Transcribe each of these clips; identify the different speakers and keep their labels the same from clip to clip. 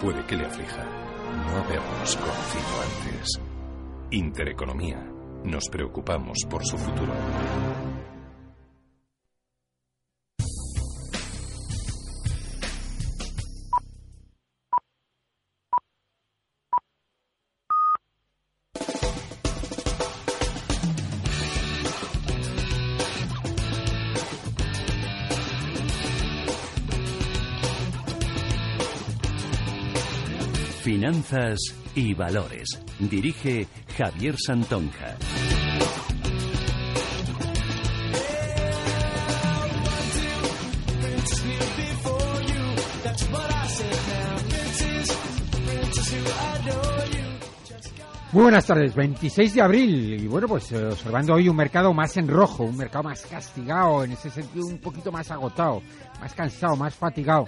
Speaker 1: puede que le aflija no habernos conocido antes. Intereconomía. Nos preocupamos por su futuro.
Speaker 2: Finanzas y Valores. Dirige Javier Santonja.
Speaker 3: Muy buenas tardes, 26 de abril. Y bueno pues eh, observando hoy un mercado más en rojo, un mercado más castigado, en ese sentido un poquito más agotado, más cansado, más fatigado.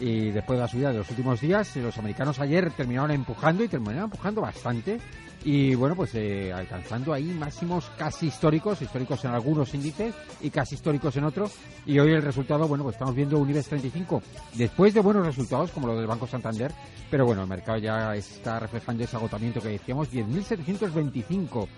Speaker 3: Y después de la subida de los últimos días los americanos ayer terminaron empujando y terminaron empujando bastante y bueno, pues eh, alcanzando ahí máximos casi históricos, históricos en algunos índices y casi históricos en otros. Y hoy el resultado, bueno, pues estamos viendo un IBEX 35 después de buenos resultados como lo del Banco Santander, pero bueno, el mercado ya está reflejando ese agotamiento que decíamos, 10.725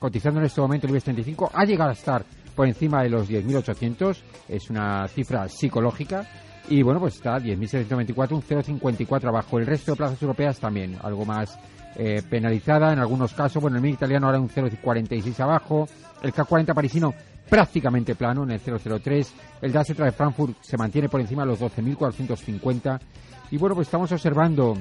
Speaker 3: cotizando en este momento el IBEX 35, ha llegado a estar por encima de los 10.800, es una cifra psicológica. Y bueno, pues está 10.724, un 0,54 abajo. El resto de plazas europeas también, algo más eh, penalizada en algunos casos. Bueno, el MIG italiano ahora un 0,46 abajo. El K40 parisino prácticamente plano en el 0,03. El DAX de Frankfurt se mantiene por encima de los 12.450. Y bueno, pues estamos observando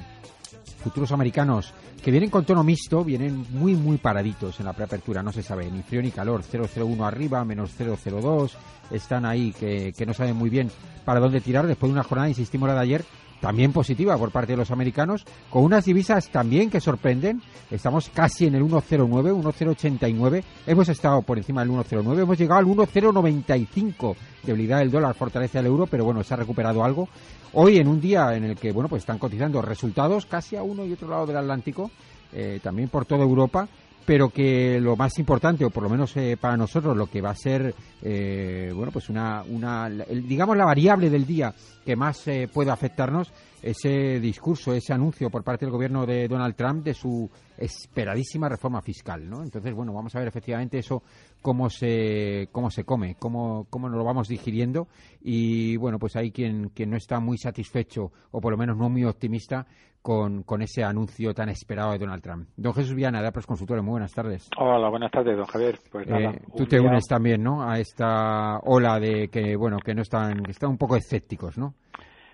Speaker 3: futuros americanos que vienen con tono mixto, vienen muy, muy paraditos en la preapertura, no se sabe ni frío ni calor, 0,01 arriba, menos 0,02, están ahí que, que no saben muy bien para dónde tirar después de una jornada, insistimos la de ayer, también positiva por parte de los americanos, con unas divisas también que sorprenden. Estamos casi en el 1.09, 1.089. Hemos estado por encima del 1.09, hemos llegado al 1.095. Debilidad del dólar fortalece al euro, pero bueno, se ha recuperado algo. Hoy en un día en el que, bueno, pues están cotizando resultados casi a uno y otro lado del Atlántico, eh, también por toda Europa, pero que lo más importante, o por lo menos eh, para nosotros, lo que va a ser, eh, bueno, pues una, una digamos, la variable del día que más eh, puede afectarnos, ese discurso, ese anuncio por parte del gobierno de Donald Trump de su esperadísima reforma fiscal, ¿no? Entonces, bueno, vamos a ver efectivamente eso cómo se cómo se come, cómo cómo nos lo vamos digiriendo y bueno, pues hay quien quien no está muy satisfecho o por lo menos no muy optimista con, con ese anuncio tan esperado de Donald Trump. Don Jesús Viana, de Apros Consultores, muy buenas tardes.
Speaker 4: Hola, buenas tardes, don Javier. Pues nada,
Speaker 3: eh, tú te unes también, ¿no? A esta ola de que, bueno, que no están, que están un poco escépticos, ¿no?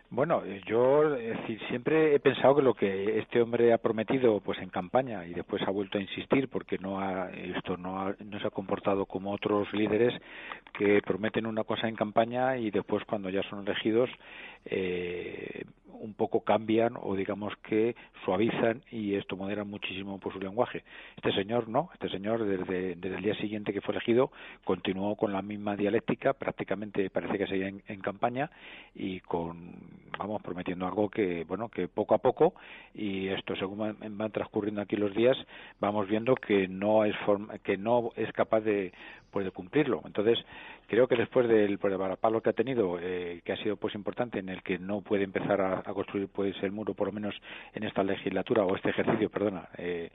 Speaker 4: Bueno, yo decir, siempre he pensado que lo que este hombre ha prometido pues en campaña y después ha vuelto a insistir porque no ha, esto no, no se ha comportado como otros líderes que prometen una cosa en campaña y después cuando ya son elegidos eh, un poco cambian o digamos que suavizan y esto modera muchísimo por su lenguaje. Este señor no, este señor desde, desde el día siguiente que fue elegido continuó con la misma dialéctica, prácticamente parece que seguía en, en campaña y con vamos prometiendo algo que bueno que poco a poco y esto según van, transcurriendo aquí los días vamos viendo que no es que no es capaz de pues de cumplirlo. Entonces creo que después del palo que ha tenido, eh, que ha sido pues importante, en el que no puede empezar a, construir pues el muro por lo menos en esta legislatura o este ejercicio, perdona, eh,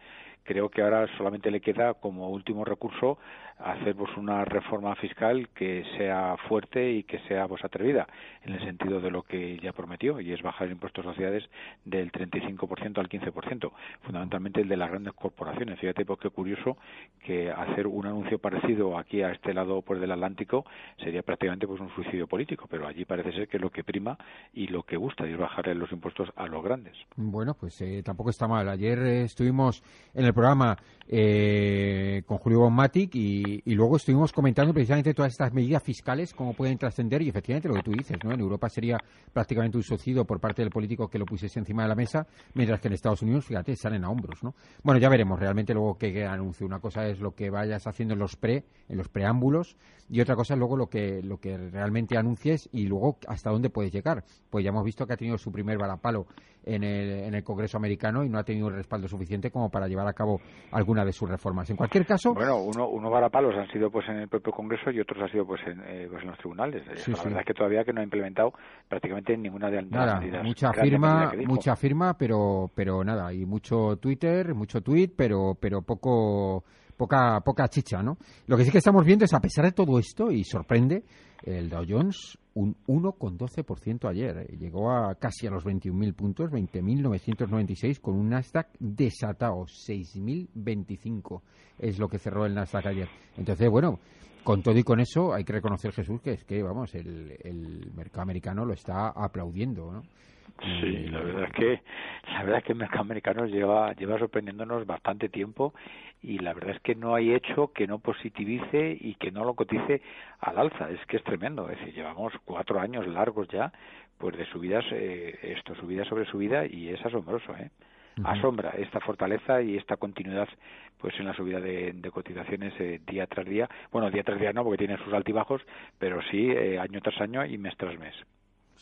Speaker 4: creo que ahora solamente le queda como último recurso hacer una reforma fiscal que sea fuerte y que sea pues atrevida en el sentido de lo que ya prometió y es bajar el impuesto de sociedades del 35% al 15%, fundamentalmente el de las grandes corporaciones. Fíjate pues, curioso que hacer un anuncio parecido aquí a este lado pues del Atlántico sería prácticamente pues un suicidio político, pero allí parece ser que lo que prima y lo que gusta es bajar los impuestos a los grandes.
Speaker 3: Bueno, pues eh, tampoco está mal. Ayer eh, estuvimos en el programa eh, con Julio Bonmatic y, y, luego estuvimos comentando precisamente todas estas medidas fiscales, cómo pueden trascender y efectivamente lo que tú dices, ¿no? En Europa sería prácticamente un suicidio por parte del político que lo pusiese encima de la mesa, mientras que en Estados Unidos, fíjate, salen a hombros, ¿no? Bueno, ya veremos realmente luego qué anuncio. Una cosa es lo que vayas haciendo en los pre, en los preámbulos, y otra cosa es luego lo que, lo que realmente anuncies y luego hasta dónde puedes llegar. Pues ya hemos visto que ha tenido su primer balapalo en el, en el Congreso americano y no ha tenido el respaldo suficiente como para llevar a cabo alguna de sus reformas. En cualquier caso...
Speaker 4: Bueno, uno, uno varapalos han sido pues en el propio Congreso y otros han sido pues en, eh, pues en los tribunales. la verdad es que todavía que no ha implementado prácticamente ninguna de,
Speaker 3: las medidas. Mucha firma, mucha firma, pero, pero nada, y mucho Twitter, mucho tweet, pero, pero poco poca, poca chicha, ¿no? Lo que sí que estamos viendo es, a pesar de todo esto, y sorprende, el Dow Jones un 1,12% ayer. Eh, llegó a casi a los 21.000 puntos, 20.996, con un Nasdaq desatado, 6.025 es lo que cerró el Nasdaq ayer. Entonces, bueno, con todo y con eso hay que reconocer, Jesús, que es que, vamos, el, el mercado americano lo está aplaudiendo, ¿no?
Speaker 4: Sí, la verdad es que la verdad es que el mercado americano lleva lleva sorprendiéndonos bastante tiempo y la verdad es que no hay hecho que no positivice y que no lo cotice al alza. Es que es tremendo. Es decir, llevamos cuatro años largos ya pues de subidas, eh, esto, subida sobre subida y es asombroso, ¿eh? asombra esta fortaleza y esta continuidad pues en la subida de, cotizaciones eh, día tras día bueno día tras día no porque tiene sus altibajos pero sí eh, año tras año y mes tras mes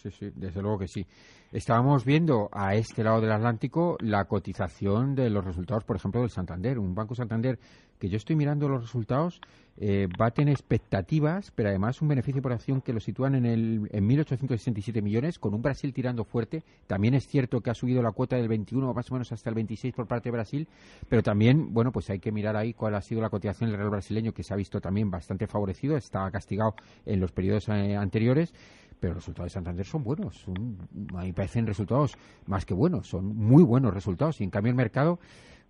Speaker 3: sí, sí, desde luego que sí. Estábamos viendo a este lado del Atlántico la cotización de los resultados, por ejemplo, del Santander. Un Banco Santander que yo estoy mirando los resultados eh, va a tener expectativas, pero además un beneficio por acción que lo sitúan en, el, en 1.867 millones, con un Brasil tirando fuerte. También es cierto que ha subido la cuota del 21 más o menos hasta el 26 por parte de Brasil, pero también, bueno, pues hay que mirar ahí cuál ha sido la cotización del Real brasileño, que se ha visto también bastante favorecido, está castigado en los periodos eh, anteriores pero los resultados de Santander son buenos. a mí me parecen resultados más que buenos, son muy buenos resultados. Y en cambio el mercado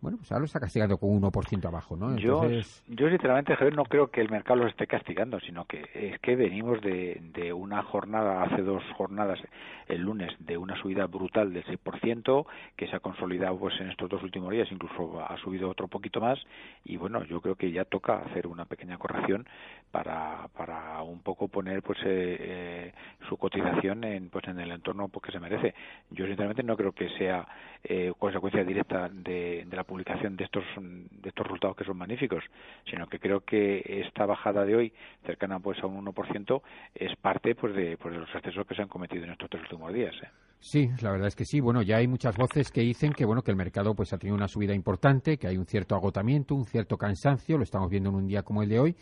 Speaker 3: bueno, pues ahora lo está castigando con un 1% abajo, ¿no?
Speaker 4: Yo, yo sinceramente, Javier, no creo que el mercado lo esté castigando, sino que es que venimos de, de una jornada, hace dos jornadas, el lunes, de una subida brutal del 6%, que se ha consolidado pues en estos dos últimos días, incluso ha subido otro poquito más, y bueno, yo creo que ya toca hacer una pequeña corrección para, para un poco poner pues eh, eh, su cotización en, pues en el entorno pues, que se merece. Yo sinceramente no creo que sea eh, consecuencia directa de, de la publicación de estos de estos resultados que son magníficos, sino que creo que esta bajada de hoy, cercana pues a un 1%, es parte pues de, pues de los excesos que se han cometido en estos tres últimos días. ¿eh?
Speaker 3: Sí, la verdad es que sí. Bueno, ya hay muchas voces que dicen que bueno que el mercado pues ha tenido una subida importante, que hay un cierto agotamiento, un cierto cansancio, lo estamos viendo en un día como el de hoy.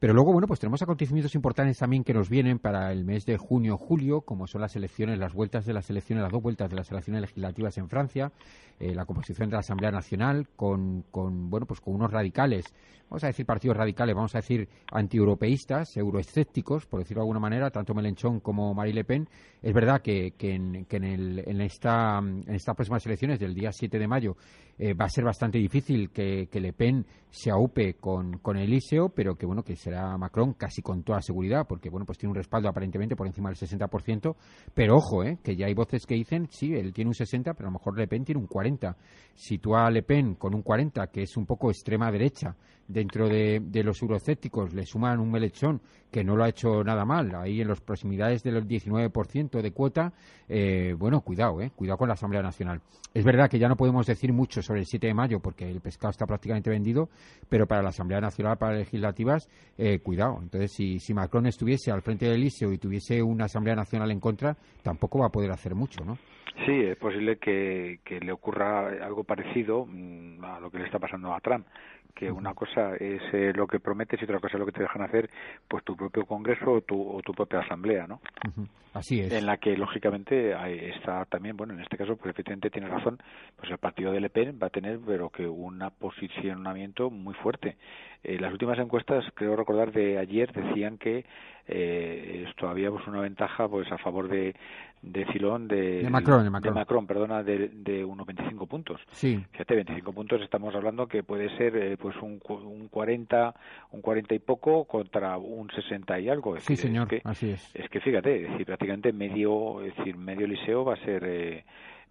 Speaker 3: Pero luego, bueno, pues tenemos acontecimientos importantes también que nos vienen para el mes de junio julio, como son las elecciones, las vueltas de las elecciones, las dos vueltas de las elecciones legislativas en Francia, eh, la composición de la Asamblea Nacional con, con, bueno, pues con unos radicales, vamos a decir partidos radicales, vamos a decir antieuropeístas, euroescépticos, por decirlo de alguna manera, tanto Melenchón como Marie Le Pen. Es verdad que, que, en, que en, el, en, esta, en estas próximas elecciones del día 7 de mayo eh, va a ser bastante difícil que, que Le Pen se aupe con, con Eliseo, pero que bueno que será Macron casi con toda seguridad, porque bueno pues tiene un respaldo aparentemente por encima del 60%, pero ojo, eh, que ya hay voces que dicen, sí, él tiene un 60, pero a lo mejor Le Pen tiene un 40. Si tú a Le Pen con un 40, que es un poco extrema derecha, dentro de, los eurocépticos le suman un melechón que no lo ha hecho nada mal, ahí en las proximidades del 19% de cuota, eh, bueno, cuidado, eh, cuidado con la Asamblea Nacional. Es verdad que ya no podemos decir mucho sobre el 7 de mayo porque el pescado está prácticamente vendido, pero para la Asamblea Nacional, para legislativas, eh, cuidado. Entonces, si, si Macron estuviese al frente del Elíseo y tuviese una Asamblea Nacional en contra, tampoco va a poder hacer mucho, ¿no?
Speaker 4: Sí, es posible que, que le ocurra algo parecido mm, a lo que le está pasando a Trump, que una cosa es eh, lo que prometes y otra cosa es lo que te dejan hacer pues tu propio congreso o tu, o tu propia asamblea no
Speaker 3: así es.
Speaker 4: En la que lógicamente está también bueno en este caso pues efectivamente tiene razón pues el partido de Le Pen va a tener pero que un posicionamiento muy fuerte. Eh, las últimas encuestas creo recordar de ayer decían que eh, esto había pues, una ventaja pues a favor de de Filón de,
Speaker 3: de, Macron,
Speaker 4: de, Macron. perdona, de, de unos 25 puntos.
Speaker 3: Sí.
Speaker 4: Fíjate, 25 puntos estamos hablando que puede ser eh, pues un, un 40, un 40 y poco contra un 60 y algo.
Speaker 3: sí, señor, así es.
Speaker 4: Es que fíjate, es decir, prácticamente medio, es decir, medio liceo va a ser eh,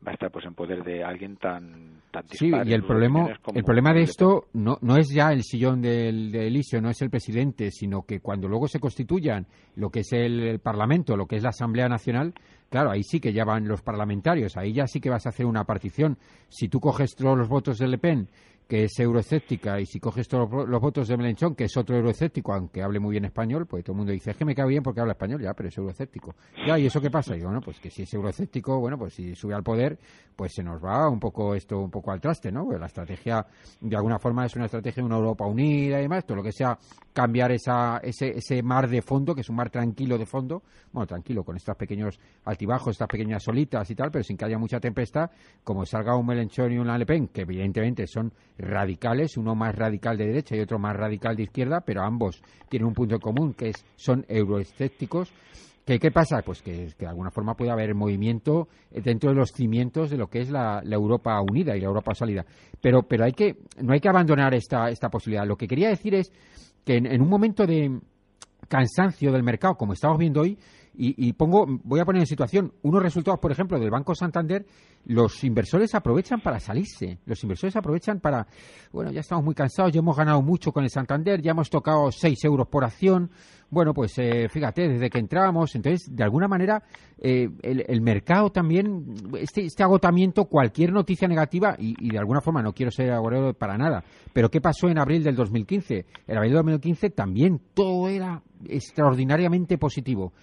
Speaker 4: va a estar pues en poder de alguien tan tan
Speaker 3: sí y el problema el problema de esto no no es ya el sillón del de Eliseo no es el presidente sino que cuando luego se constituyan lo que es el, parlamento lo que es la Asamblea Nacional claro, ahí sí que ya van los parlamentarios, ahí ya sí que vas a hacer una partición. Si tú coges todos los votos de Le Pen que es euroescéptica, y si coges todos los votos de Melenchón, que es otro euroescéptico, aunque hable muy bien español, pues todo el mundo dice, es que me cae bien porque habla español, ya, pero es euroescéptico. Ya, ¿y eso qué pasa? Y bueno, pues que si es euroescéptico, bueno, pues si sube al poder, pues se nos va un poco esto, un poco al traste, ¿no? Pues la estrategia, de alguna forma, es una estrategia de una Europa unida y demás, todo lo que sea cambiar esa, ese, ese mar de fondo, que es un mar tranquilo de fondo, bueno, tranquilo, con estos pequeños altibajos, estas pequeñas solitas y tal, pero sin que haya mucha tempestad, como salga un Melenchón y una Le Pen, que evidentemente son radicales, uno más radical de derecha y otro más radical de izquierda, pero ambos tienen un punto en común, que es, son euroescépticos. ¿Qué, ¿Qué pasa? Pues que, de alguna forma puede haber movimiento dentro de los cimientos de lo que es la, Europa unida y la Europa sólida. Pero, pero hay que, no hay que abandonar esta, esta posibilidad. Lo que quería decir es que en un momento de cansancio del mercado, como estamos viendo hoy, y, y, pongo, voy a poner en situación unos resultados, por ejemplo, del Banco Santander, los inversores aprovechan para salirse, los inversores aprovechan para, bueno, ya estamos muy cansados, ya hemos ganado mucho con el Santander, ya hemos tocado 6 euros por acción, bueno, pues eh, fíjate, desde que entramos, entonces, de alguna manera, eh, el, el, mercado también, este, este, agotamiento, cualquier noticia negativa, y, y, de alguna forma no quiero ser agorero para nada, pero ¿qué pasó en abril del 2015? En abril del 2015 también todo era extraordinariamente positivo.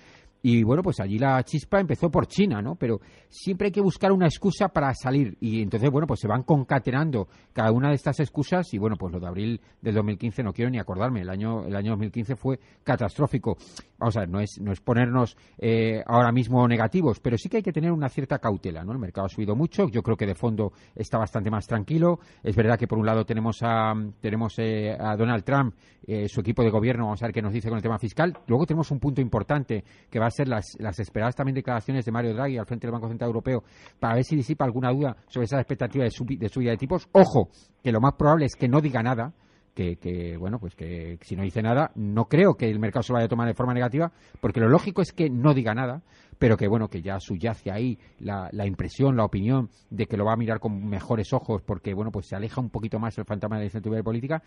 Speaker 3: Y bueno, pues allí la chispa empezó por China, ¿no? Pero siempre hay que buscar una excusa para salir. Y entonces, bueno, pues se van concatenando cada una de estas excusas. Y bueno, pues lo de abril del 2015 no quiero ni acordarme. El año, el año 2015 fue catastrófico. Vamos a ver, no es, no es ponernos eh, ahora mismo negativos, pero sí que hay que tener una cierta cautela, ¿no? El mercado ha subido mucho. Yo creo que de fondo está bastante más tranquilo. Es verdad que por un lado tenemos a, tenemos, eh, a Donald Trump, eh, su equipo de gobierno, vamos a ver qué nos dice con el tema fiscal. Luego tenemos un punto importante que va a ser las, las esperadas también declaraciones de Mario Draghi al frente del Banco Central Europeo para ver si disipa alguna duda sobre esa expectativa de, de subida de tipos. Ojo, que lo más probable es que no diga nada, que, que, bueno, pues que si no dice nada, no creo que el mercado se vaya a tomar de forma negativa, porque lo lógico es que no diga nada, pero que bueno, que ya subyace ahí la, la impresión, la opinión de que lo va a mirar con mejores ojos, porque bueno, pues se aleja un poquito más el fantasma de la incertidumbre política.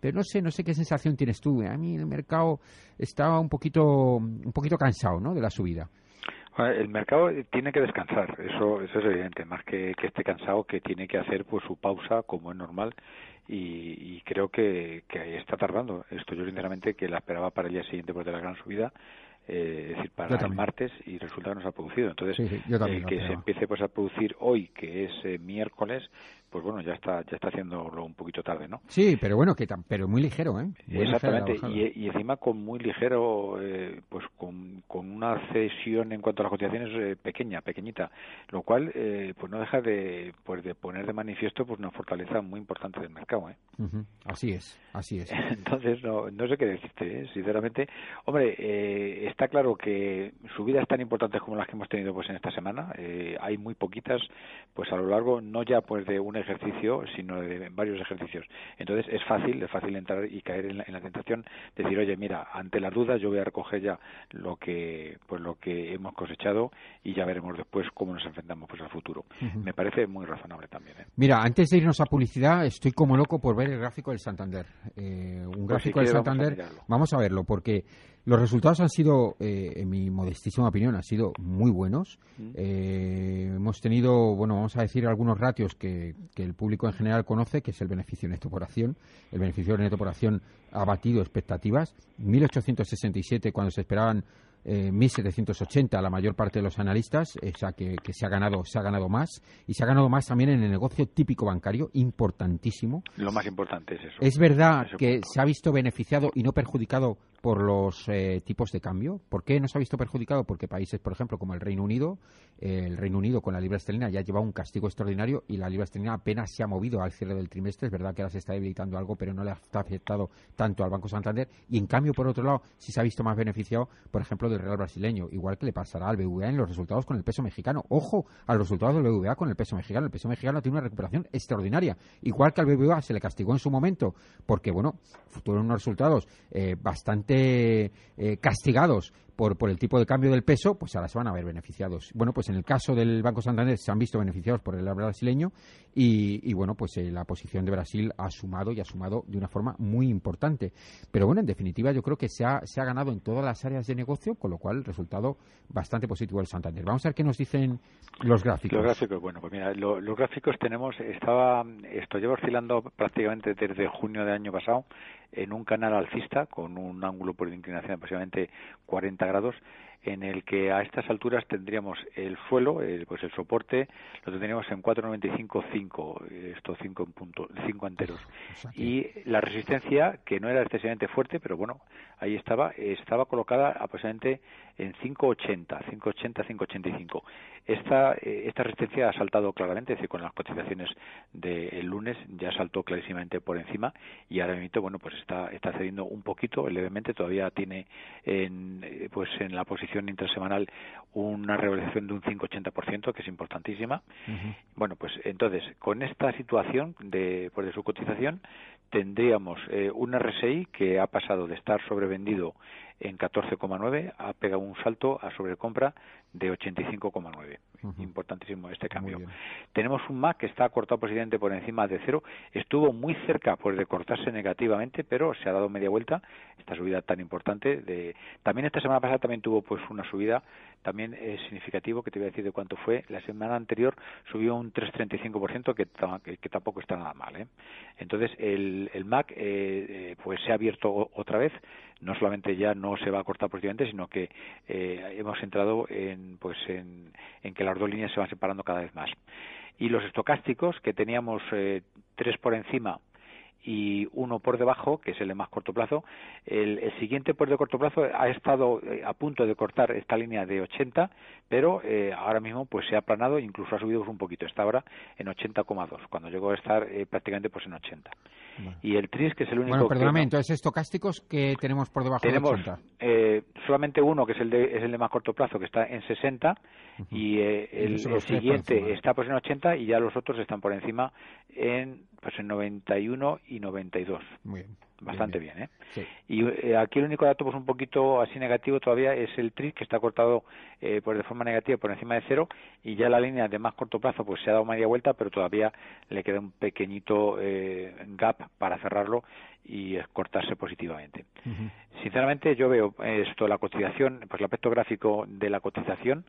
Speaker 3: Pero no sé, no sé qué sensación tienes tú. A mí el mercado estaba un poquito, un poquito cansado, ¿no? De la subida.
Speaker 4: El mercado tiene que descansar, eso, eso es evidente, más que, que esté cansado, que tiene que hacer pues su pausa como es normal y, y creo que, que está tardando. Esto yo sinceramente que la esperaba para el día siguiente por de la gran subida, eh, es decir, para el martes y resulta que no se ha producido. Entonces,
Speaker 3: sí, sí, eh,
Speaker 4: que se empiece pues a producir hoy, que es eh, miércoles, pues bueno, ya está ya está haciéndolo un poquito tarde, ¿no?
Speaker 3: Sí, pero bueno, que pero muy ligero, ¿eh? Muy
Speaker 4: Exactamente, y, y, encima con muy ligero, eh, pues con, con, una cesión en cuanto a las cotizaciones eh, pequeña, pequeñita, lo cual eh, pues no deja de pues de poner de manifiesto pues una fortaleza muy importante del mercado, ¿eh?
Speaker 3: Uh -huh. Así es, así es.
Speaker 4: Entonces no, no sé qué decirte, ¿eh? sinceramente, hombre, eh, está claro que subidas tan importantes como las que hemos tenido pues en esta semana, eh, hay muy poquitas, pues a lo largo no ya pues de un ejercicio, sino de varios ejercicios. Entonces es fácil, es fácil entrar y caer en la, en la tentación de decir, oye, mira, ante las dudas yo voy a recoger ya lo que pues lo que hemos cosechado y ya veremos después cómo nos enfrentamos pues al futuro. Uh -huh. Me parece muy razonable también. ¿eh?
Speaker 3: Mira, antes de irnos a publicidad, estoy como loco por ver el gráfico del Santander. Eh, un gráfico pues si del Santander, vamos a, vamos a verlo, porque los resultados han sido, eh, en mi modestísima opinión, han sido muy buenos. Eh, hemos tenido, bueno, vamos a decir algunos ratios que, que, el público en general conoce, que es el beneficio neto por acción. El beneficio neto por acción ha batido expectativas. 1.867 cuando se esperaban eh, 1.780 la mayor parte de los analistas, o sea que, que, se ha ganado se ha ganado más y se ha ganado más también en el negocio típico bancario, importantísimo.
Speaker 4: Lo más importante es eso.
Speaker 3: Es verdad eso que se ha visto beneficiado y no perjudicado por los eh, tipos de cambio. ¿Por qué no se ha visto perjudicado? Porque países, por ejemplo, como el Reino Unido, eh, el Reino Unido con la libra esterlina ya lleva un castigo extraordinario y la libra esterlina apenas se ha movido al cierre del trimestre. Es verdad que ahora se está debilitando algo, pero no le ha afectado tanto al Banco Santander. Y en cambio, por otro lado, sí se ha visto más beneficiado, por ejemplo, del Real brasileño, igual que le pasará al BVA en los resultados con el peso mexicano. Ojo a los resultados del BVA con el peso mexicano. El peso mexicano tiene una recuperación extraordinaria, igual que al BVA se le castigó en su momento, porque, bueno, tuvieron unos resultados eh, bastante eh, castigados por, por el tipo de cambio del peso, pues ahora se van a ver beneficiados. Bueno, pues en el caso del Banco Santander se han visto beneficiados por el brasileño y, bueno, pues eh, la posición de Brasil ha sumado y ha sumado de una forma muy importante. Pero bueno, en definitiva yo creo que se ha, se ha ganado en todas las áreas de negocio, con lo cual el resultado bastante positivo del Santander. Vamos a ver qué nos dicen los gráficos.
Speaker 4: Los gráficos, bueno, pues mira, los gráficos tenemos, estaba, esto lleva oscilando prácticamente desde junio del año pasado en un canal alcista con un ángulo por inclinación de aproximadamente 40 grados en el que a estas alturas tendríamos el suelo, el, pues el soporte, lo tendríamos en 495.5, estos 5 puntos, cinco enteros. Y la resistencia, que no era excesivamente fuerte, pero bueno, ahí estaba, estaba colocada aproximadamente en 580, 580, 585. Esta, eh, esta resistencia ha saltado claramente, es decir, con las cotizaciones del lunes ya saltó clarísimamente por encima y ahora mismo, bueno, pues está, está cediendo un poquito, levemente, todavía tiene en, eh, pues en la posición intersemanal una revalorización de un 5-80%, que es importantísima. Bueno, pues entonces, con esta situación de, pues de su cotización, tendríamos eh, un RSI que ha pasado de estar sobrevendido en 14,9 ha pegado un salto a sobrecompra de 85,9. Importantísimo este cambio. Tenemos un MAC que está cortado posiblemente por encima de cero. Estuvo muy cerca pues, de cortarse negativamente, pero se ha dado media vuelta. Esta subida tan importante. De... También esta semana pasada también tuvo pues una subida también es significativo, que te voy a decir de cuánto fue. La semana anterior subió un 3,35%, que, que, tampoco está nada mal. ¿eh? Entonces, el, el MAC eh, eh, pues se ha abierto otra vez. No solamente ya no se va a cortar positivamente, sino que eh, hemos entrado en, pues en, en que las dos líneas se van separando cada vez más. Y los estocásticos, que teníamos eh, tres por encima y uno por debajo, que es el de más corto plazo. El, siguiente por de corto plazo ha estado eh, a punto de cortar esta línea de 80, pero eh, ahora mismo pues se ha aplanado, incluso ha subido un poquito. Está ahora en 80,2, cuando llegó a estar eh, prácticamente pues en 80. Y el TRIS, que es el único...
Speaker 3: Bueno, perdóname, entonces estocásticos que tenemos por debajo
Speaker 4: de
Speaker 3: 80.
Speaker 4: Eh, solamente uno, que es el, de, es el de más corto plazo, que está en 60, y el, siguiente está pues en 80 y ya los otros están por encima en pues en 91 y 92. Muy bien. Bastante bien, ¿eh? Y eh, aquí el único dato pues un poquito así negativo todavía es el TRIS que está cortado eh, pues de forma negativa por encima de cero y ya la línea de más corto plazo pues se ha dado media vuelta pero todavía le queda un pequeñito eh, gap para cerrarlo y cortarse positivamente. Sinceramente yo veo esto la cotización, pues el aspecto gráfico de la cotización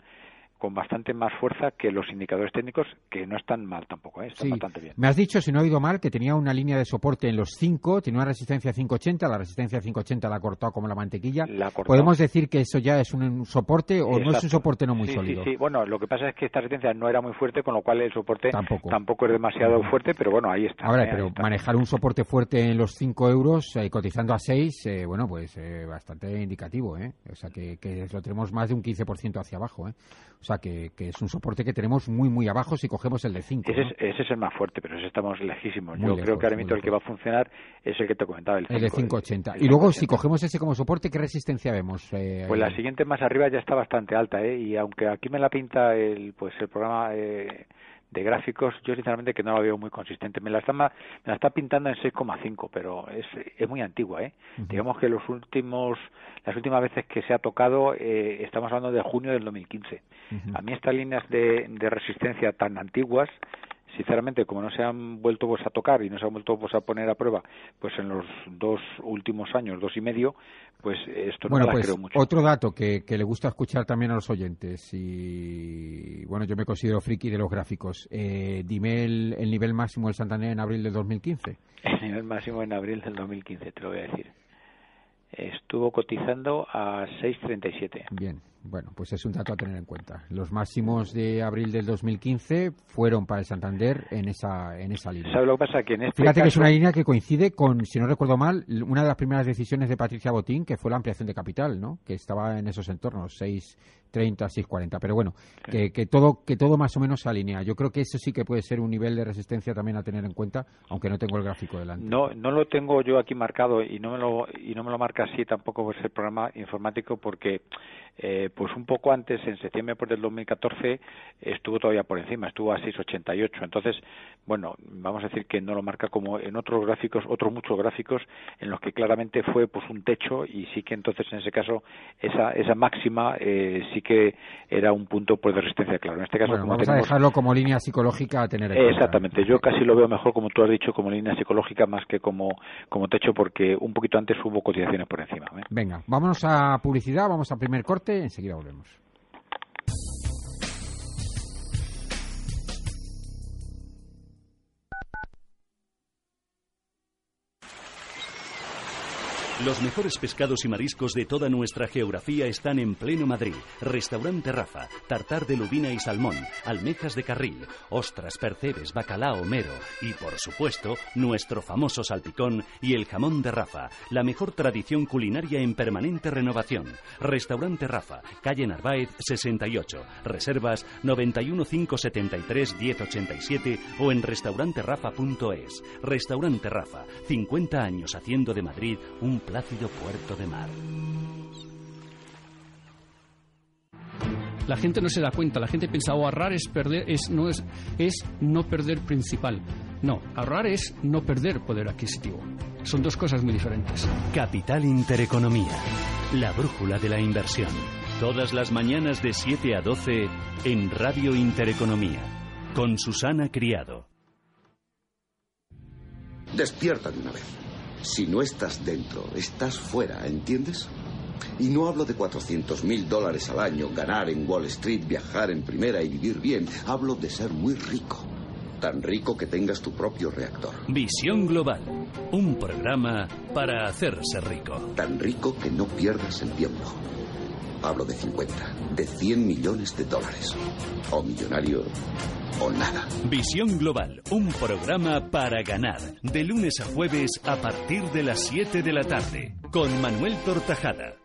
Speaker 4: con bastante más fuerza que los indicadores técnicos, que no están mal tampoco, ¿eh? están bastante bien.
Speaker 3: Me has dicho, si no he oído mal, que tenía una línea de soporte en los 5, tiene una resistencia 580, la resistencia 580 la ha cortado como la mantequilla. ¿Podemos decir que eso ya es un soporte o no es un soporte no muy sólido?
Speaker 4: Sí, sí, bueno, lo que pasa es que esta resistencia no era muy fuerte, con lo cual el soporte tampoco, es demasiado fuerte, pero bueno, ahí está.
Speaker 3: Ahora,
Speaker 4: ¿eh?
Speaker 3: pero manejar un soporte fuerte en los 5 euros, eh, cotizando a 6, eh, bueno, pues bastante indicativo, ¿eh? O sea, que, que, lo tenemos más de un 15% hacia abajo, ¿eh? O sea, que, que es un soporte que tenemos muy, muy abajo si cogemos el de 5.
Speaker 4: Ese, es, el más fuerte, pero ese estamos lejísimos. Yo creo que ahora mismo el que va a funcionar es el que te comentaba, el,
Speaker 3: el de 580. y luego, si cogemos ese como soporte, ¿qué resistencia vemos?
Speaker 4: Eh, pues la siguiente más arriba ya está bastante alta, ¿eh? Y aunque aquí me la pinta el, pues el programa... Eh, de gráficos, yo sinceramente que no la veo muy consistente. Me la está, me la está pintando en 6,5, pero es, es muy antigua, ¿eh? Digamos que los últimos, las últimas veces que se ha tocado, eh, estamos hablando de junio del 2015. A mí estas líneas de, de resistencia tan antiguas sinceramente, como no se han vuelto pues, a tocar y no se han vuelto pues, a poner a prueba pues en los dos últimos años, dos y medio, pues esto no
Speaker 3: bueno,
Speaker 4: pues,
Speaker 3: creo
Speaker 4: mucho.
Speaker 3: Otro dato que, que, le gusta escuchar también a los oyentes, y bueno, yo me considero friki de los gráficos. Eh, dime el, el nivel máximo del Santander en abril del 2015.
Speaker 4: El nivel máximo en abril del 2015, te lo voy a decir. Estuvo cotizando a 6,37.
Speaker 3: Bien, bueno, pues es un dato a tener en cuenta. Los máximos de abril del 2015 fueron para el Santander en esa, en esa línea.
Speaker 4: ¿Sabes lo que pasa? Que en este
Speaker 3: Fíjate que es una línea que coincide con, si no recuerdo mal, una de las primeras decisiones de Patricia Botín, que fue la ampliación de capital, ¿no? Que estaba en esos entornos, 6.30, 6.40. Pero bueno, que, que, todo, que todo más o menos se alinea. Yo creo que eso sí que puede ser un nivel de resistencia también a tener en cuenta, aunque no tengo el gráfico delante.
Speaker 4: No, no lo tengo yo aquí marcado y no me lo, y no me lo marca así tampoco por el programa informático porque eh, pues un poco antes, en septiembre pues, del 2014, estuvo todavía por encima, estuvo a 6,88. Entonces, bueno, vamos a decir que no lo marca como en otros gráficos, otros muchos gráficos, en los que claramente fue pues un techo y sí que entonces en ese caso esa, esa máxima eh, sí que era un punto pues, de resistencia, claro. En este caso,
Speaker 3: vamos a dejarlo como línea psicológica a tener
Speaker 4: en Exactamente, yo casi lo veo mejor, como tú has dicho, como línea psicológica más que como, como techo, porque un poquito antes hubo cotizaciones por encima. ¿eh?
Speaker 3: Venga, vámonos a publicidad, vamos a primer corte, enseguida volvemos.
Speaker 2: Los mejores pescados y mariscos de toda nuestra geografía están en pleno Madrid. Restaurante Rafa, tartar de lubina y salmón, almejas de carril, ostras, percebes, bacalao, mero y, por supuesto, nuestro famoso salpicón y el jamón de Rafa, la mejor tradición culinaria en permanente renovación. Restaurante Rafa, calle Narváez 68, reservas 91573 1087 o en restauranterafa.es. Restaurante Rafa, 50 años haciendo de Madrid un plácido puerto de mar.
Speaker 5: La gente no se da cuenta, la gente piensa, oh, ahorrar es perder, es no, es, es no perder principal. No, ahorrar es no perder poder adquisitivo. Son dos cosas muy diferentes.
Speaker 2: Capital Intereconomía, la brújula de la inversión. Todas las mañanas de 7 a 12 en Radio Intereconomía, con Susana Criado.
Speaker 6: Despierta de una vez. Si no estás dentro, estás fuera, ¿entiendes? Y no hablo de 400 mil dólares al año, ganar en Wall Street, viajar en primera y vivir bien. Hablo de ser muy rico. Tan rico que tengas tu propio reactor.
Speaker 2: Visión Global. Un programa para hacerse rico.
Speaker 6: Tan rico que no pierdas el tiempo. Hablo de 50, de 100 millones de dólares. O millonario o nada.
Speaker 2: Visión Global, un programa para ganar. De lunes a jueves a partir de las 7 de la tarde. Con Manuel Tortajada.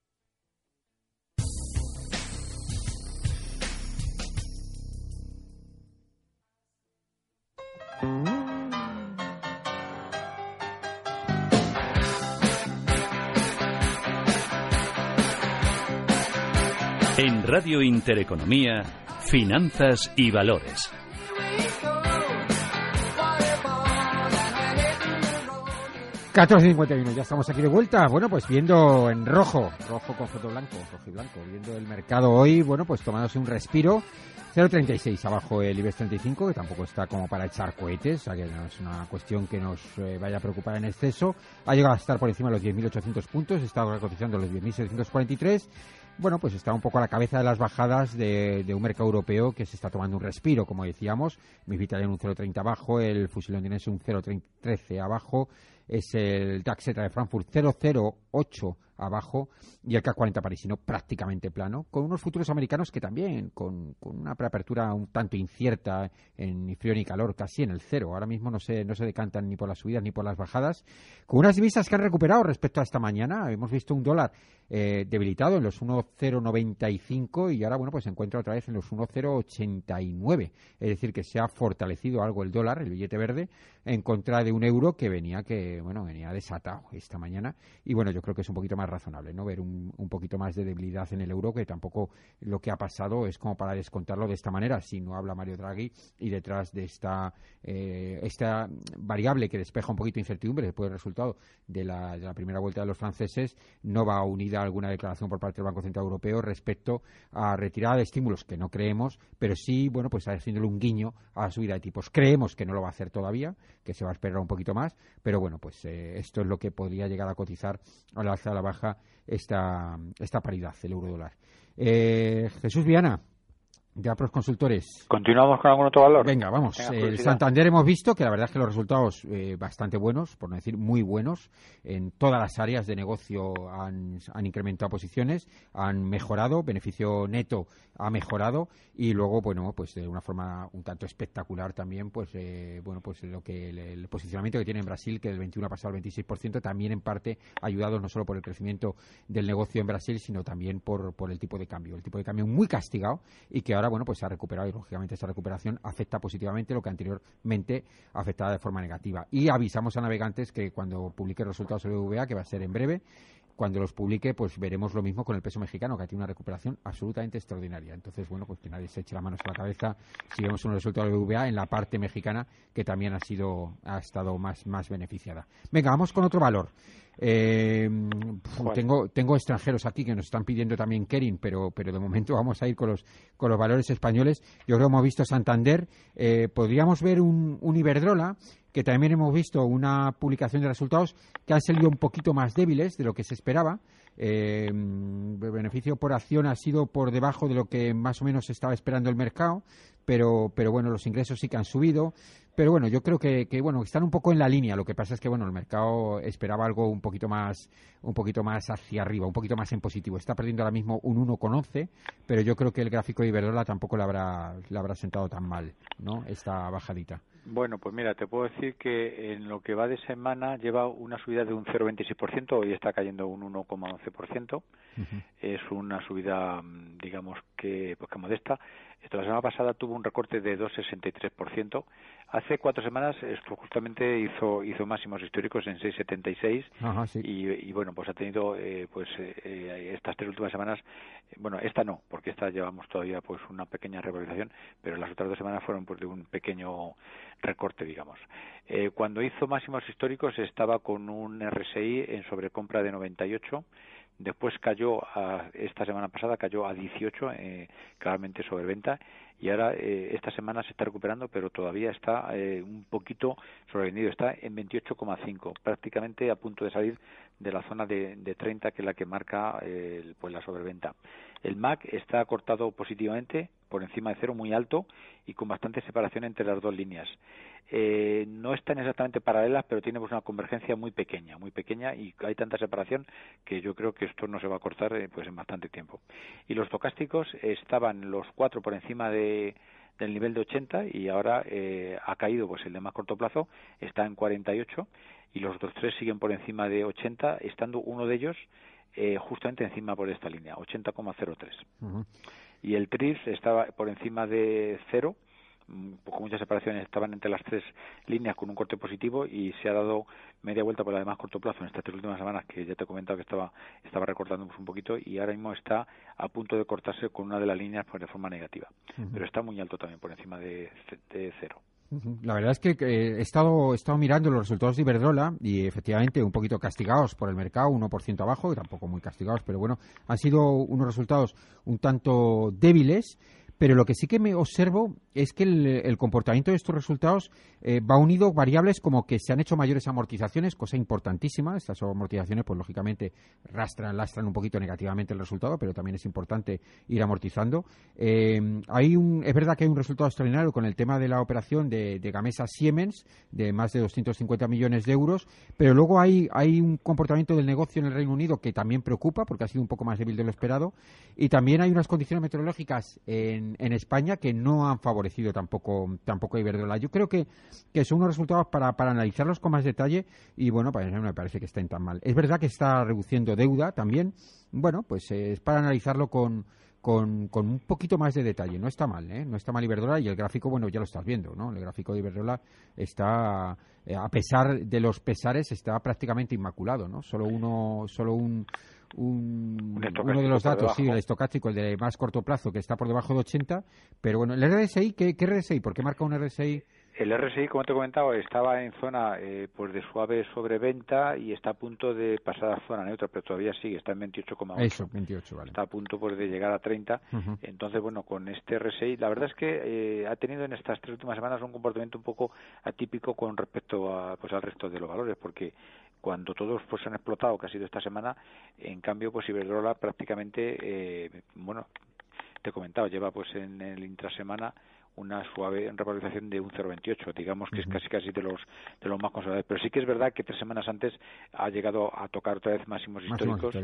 Speaker 2: En Radio Intereconomía, Finanzas y Valores.
Speaker 3: ...14.51, ya estamos aquí de vuelta. Bueno, pues viendo en rojo, rojo con foto blanco, rojo y blanco, viendo el mercado hoy, bueno, pues tomándose un respiro. 0.36 abajo el IBEX 35, que tampoco está como para echar cohetes, o sea que no es una cuestión que nos eh, vaya a preocupar en exceso. Ha llegado a estar por encima de los 10.800 puntos, está cotizando los 10.743 bueno, pues está un poco a la cabeza de las bajadas de, un mercado europeo que se está tomando un respiro, como decíamos. Mi en un 0,30 abajo, el fusil londinense un 0,13 abajo, es el DAX de Frankfurt 0,08 abajo y el K40 parisino prácticamente plano, con unos futuros americanos que también, con, una preapertura un tanto incierta en frío ni calor, casi en el cero. Ahora mismo no se, no se decantan ni por las subidas ni por las bajadas, con unas divisas que han recuperado respecto a esta mañana. Hemos visto un dólar eh, debilitado en los 1,095 y ahora, bueno, pues se encuentra otra vez en los 1,089. Es decir, que se ha fortalecido algo el dólar, el billete verde, en contra de un euro que venía, que, bueno, venía desatado esta mañana. Y bueno, yo creo que es un poquito más razonable, ¿no? Ver un, un, poquito más de debilidad en el euro, que tampoco lo que ha pasado es como para descontarlo de esta manera, si no habla Mario Draghi y detrás de esta, eh, esta variable que despeja un poquito de incertidumbre después del resultado de la, de la primera vuelta de los franceses, no va unida alguna declaración por parte del Banco Central Europeo respecto a retirada de estímulos, que no creemos, pero sí, bueno, pues haciéndole un guiño a la subida de tipos. Creemos que no lo va a hacer todavía, que se va a esperar un poquito más, pero bueno, pues eh, esto es lo que podría llegar a cotizar a la alza a la baja esta, esta paridad, el euro dólar. Eh, Jesús Viana. De pros consultores.
Speaker 4: ¿Continuamos con algún otro valor?
Speaker 3: Venga, vamos. el Santander hemos visto que la verdad es que los resultados eh, bastante buenos, por no decir muy buenos, en todas las áreas de negocio han, han, incrementado posiciones, han mejorado, beneficio neto ha mejorado y luego, bueno, pues de una forma un tanto espectacular también, pues eh, bueno, pues lo que el, posicionamiento que tiene en Brasil, que del 21 ha pasado al 26%, también en parte ayudado no solo por el crecimiento del negocio en Brasil, sino también por, por el tipo de cambio. El tipo de cambio muy castigado y que ahora, bueno, pues se ha recuperado y lógicamente esa recuperación afecta positivamente lo que anteriormente afectaba de forma negativa. Y avisamos a navegantes que cuando publique resultados el BVA, que va a ser en breve, cuando los publique, pues veremos lo mismo con el peso mexicano, que tenido una recuperación absolutamente extraordinaria. Entonces, bueno, pues que nadie se eche las manos a la cabeza si vemos un resultado del BVA en la parte mexicana, que también ha sido, ha estado más, más beneficiada. Venga, vamos con otro valor. Eh, tengo, tengo extranjeros aquí que nos están pidiendo también Kering, pero, pero de momento vamos a ir con los, con los valores españoles. Yo creo que hemos visto Santander. Eh, podríamos ver un, un Iberdrola que también hemos visto una publicación de resultados que han salido un poquito más débiles de lo que se esperaba. Eh, el beneficio por acción ha sido por debajo de lo que más o menos estaba esperando el mercado, pero, pero bueno, los ingresos sí que han subido. Pero bueno, yo creo que, que, bueno están un poco en la línea. Lo que pasa es que bueno el mercado esperaba algo un poquito más un poquito más hacia arriba, un poquito más en positivo. Está perdiendo ahora mismo un 1,11, pero yo creo que el gráfico de Iberdrola tampoco le habrá le habrá sentado tan mal, ¿no? Esta bajadita.
Speaker 4: Bueno, pues mira, te puedo decir que en lo que va de semana lleva una subida de un 0,26%, hoy está cayendo un 1,11%. Es una subida, digamos que, pues que modesta. Esto la semana pasada tuvo un recorte de 2,63%. Hace cuatro semanas esto justamente hizo hizo máximos históricos en 6,76 y, y, bueno, pues ha tenido eh, pues eh, estas tres últimas semanas, bueno, esta no, porque esta llevamos todavía pues una pequeña revalorización, pero las otras dos semanas fueron pues de un pequeño recorte, digamos. Eh, cuando hizo máximos históricos estaba con un RSI en sobrecompra de 98 después cayó esta semana pasada cayó a 18 eh, claramente sobreventa y ahora eh, esta semana se está recuperando pero todavía está eh, un poquito sobrevendido está en 28,5 prácticamente a punto de salir de la zona de, de 30 que es la que marca pues la sobreventa el MAC está cortado positivamente por encima de cero muy alto y con bastante separación entre las dos líneas eh, no están exactamente paralelas, pero tiene pues, una convergencia muy pequeña, muy pequeña y hay tanta separación que yo creo que esto no se va a cortar eh, pues en bastante tiempo. Y los tocásticos estaban los cuatro por encima de, del nivel de 80 y ahora eh, ha caído pues el de más corto plazo está en 48 y los otros tres siguen por encima de 80 estando uno de ellos eh, justamente encima por esta línea 80,03 y el TRIS estaba por encima de cero Mm, con muchas separaciones estaban entre las tres líneas con un corte positivo y se ha dado media vuelta por la de más corto plazo en estas tres últimas semanas que ya te he comentado que estaba estaba recortando un poquito y ahora mismo está a punto de cortarse con una de las líneas pues, de forma negativa. Pero está muy alto también por encima de, cero
Speaker 3: la verdad es que he estado, he estado mirando los resultados de Iberdrola y efectivamente un poquito castigados por el mercado, 1% abajo, y tampoco muy castigados, pero bueno, han sido unos resultados un tanto débiles pero lo que sí que me observo es que el, comportamiento de estos resultados eh, va unido variables como que se han hecho mayores amortizaciones, cosa importantísima. Estas amortizaciones, pues lógicamente, rastran, lastran un poquito negativamente el resultado, pero también es importante ir amortizando. Eh, hay un, es verdad que hay un resultado extraordinario con el tema de la operación de, Gamesa Siemens, de más de 250 millones de euros, pero luego hay, hay un comportamiento del negocio en el Reino Unido que también preocupa, porque ha sido un poco más débil de lo esperado, y también hay unas condiciones meteorológicas en en, España que no han favorecido tampoco, tampoco a Iberdrola. Yo creo que, que son unos resultados para, para analizarlos con más detalle y bueno, para no me parece que estén tan mal. Es verdad que está reduciendo deuda también. Bueno, pues es para analizarlo con, con, con, un poquito más de detalle. No está mal, ¿eh? No está mal Iberdrola y el gráfico, bueno, ya lo estás viendo, ¿no? El gráfico de Iberdrola está, eh, a pesar de los pesares, está prácticamente inmaculado, ¿no? Solo uno, solo un, un, uno de los datos, sí, el estocástico, el de más corto plazo, que está por debajo de 80. Pero bueno, el RSI, ¿qué, qué RSI? ¿Por qué marca un RSI?
Speaker 4: El RSI, como te he comentado, estaba en zona eh, pues de suave sobreventa y está a punto de pasar a zona neutra, pero todavía sigue, está en 28,8.
Speaker 3: Eso, 28, vale.
Speaker 4: Está a punto pues, de llegar a 30. Entonces, bueno, con este RSI, la verdad es que eh, ha tenido en estas tres últimas semanas un comportamiento un poco atípico con respecto a, pues, al resto de los valores, porque cuando todos pues han explotado, que ha sido esta semana, en cambio, pues Iberdrola prácticamente, eh, bueno, te comentaba, lleva pues en el intrasemana una suave revalorización de un 0,28, digamos que es casi casi de los de los más conservadores. Pero sí que es verdad que tres semanas antes ha llegado a tocar otra vez máximos, históricos.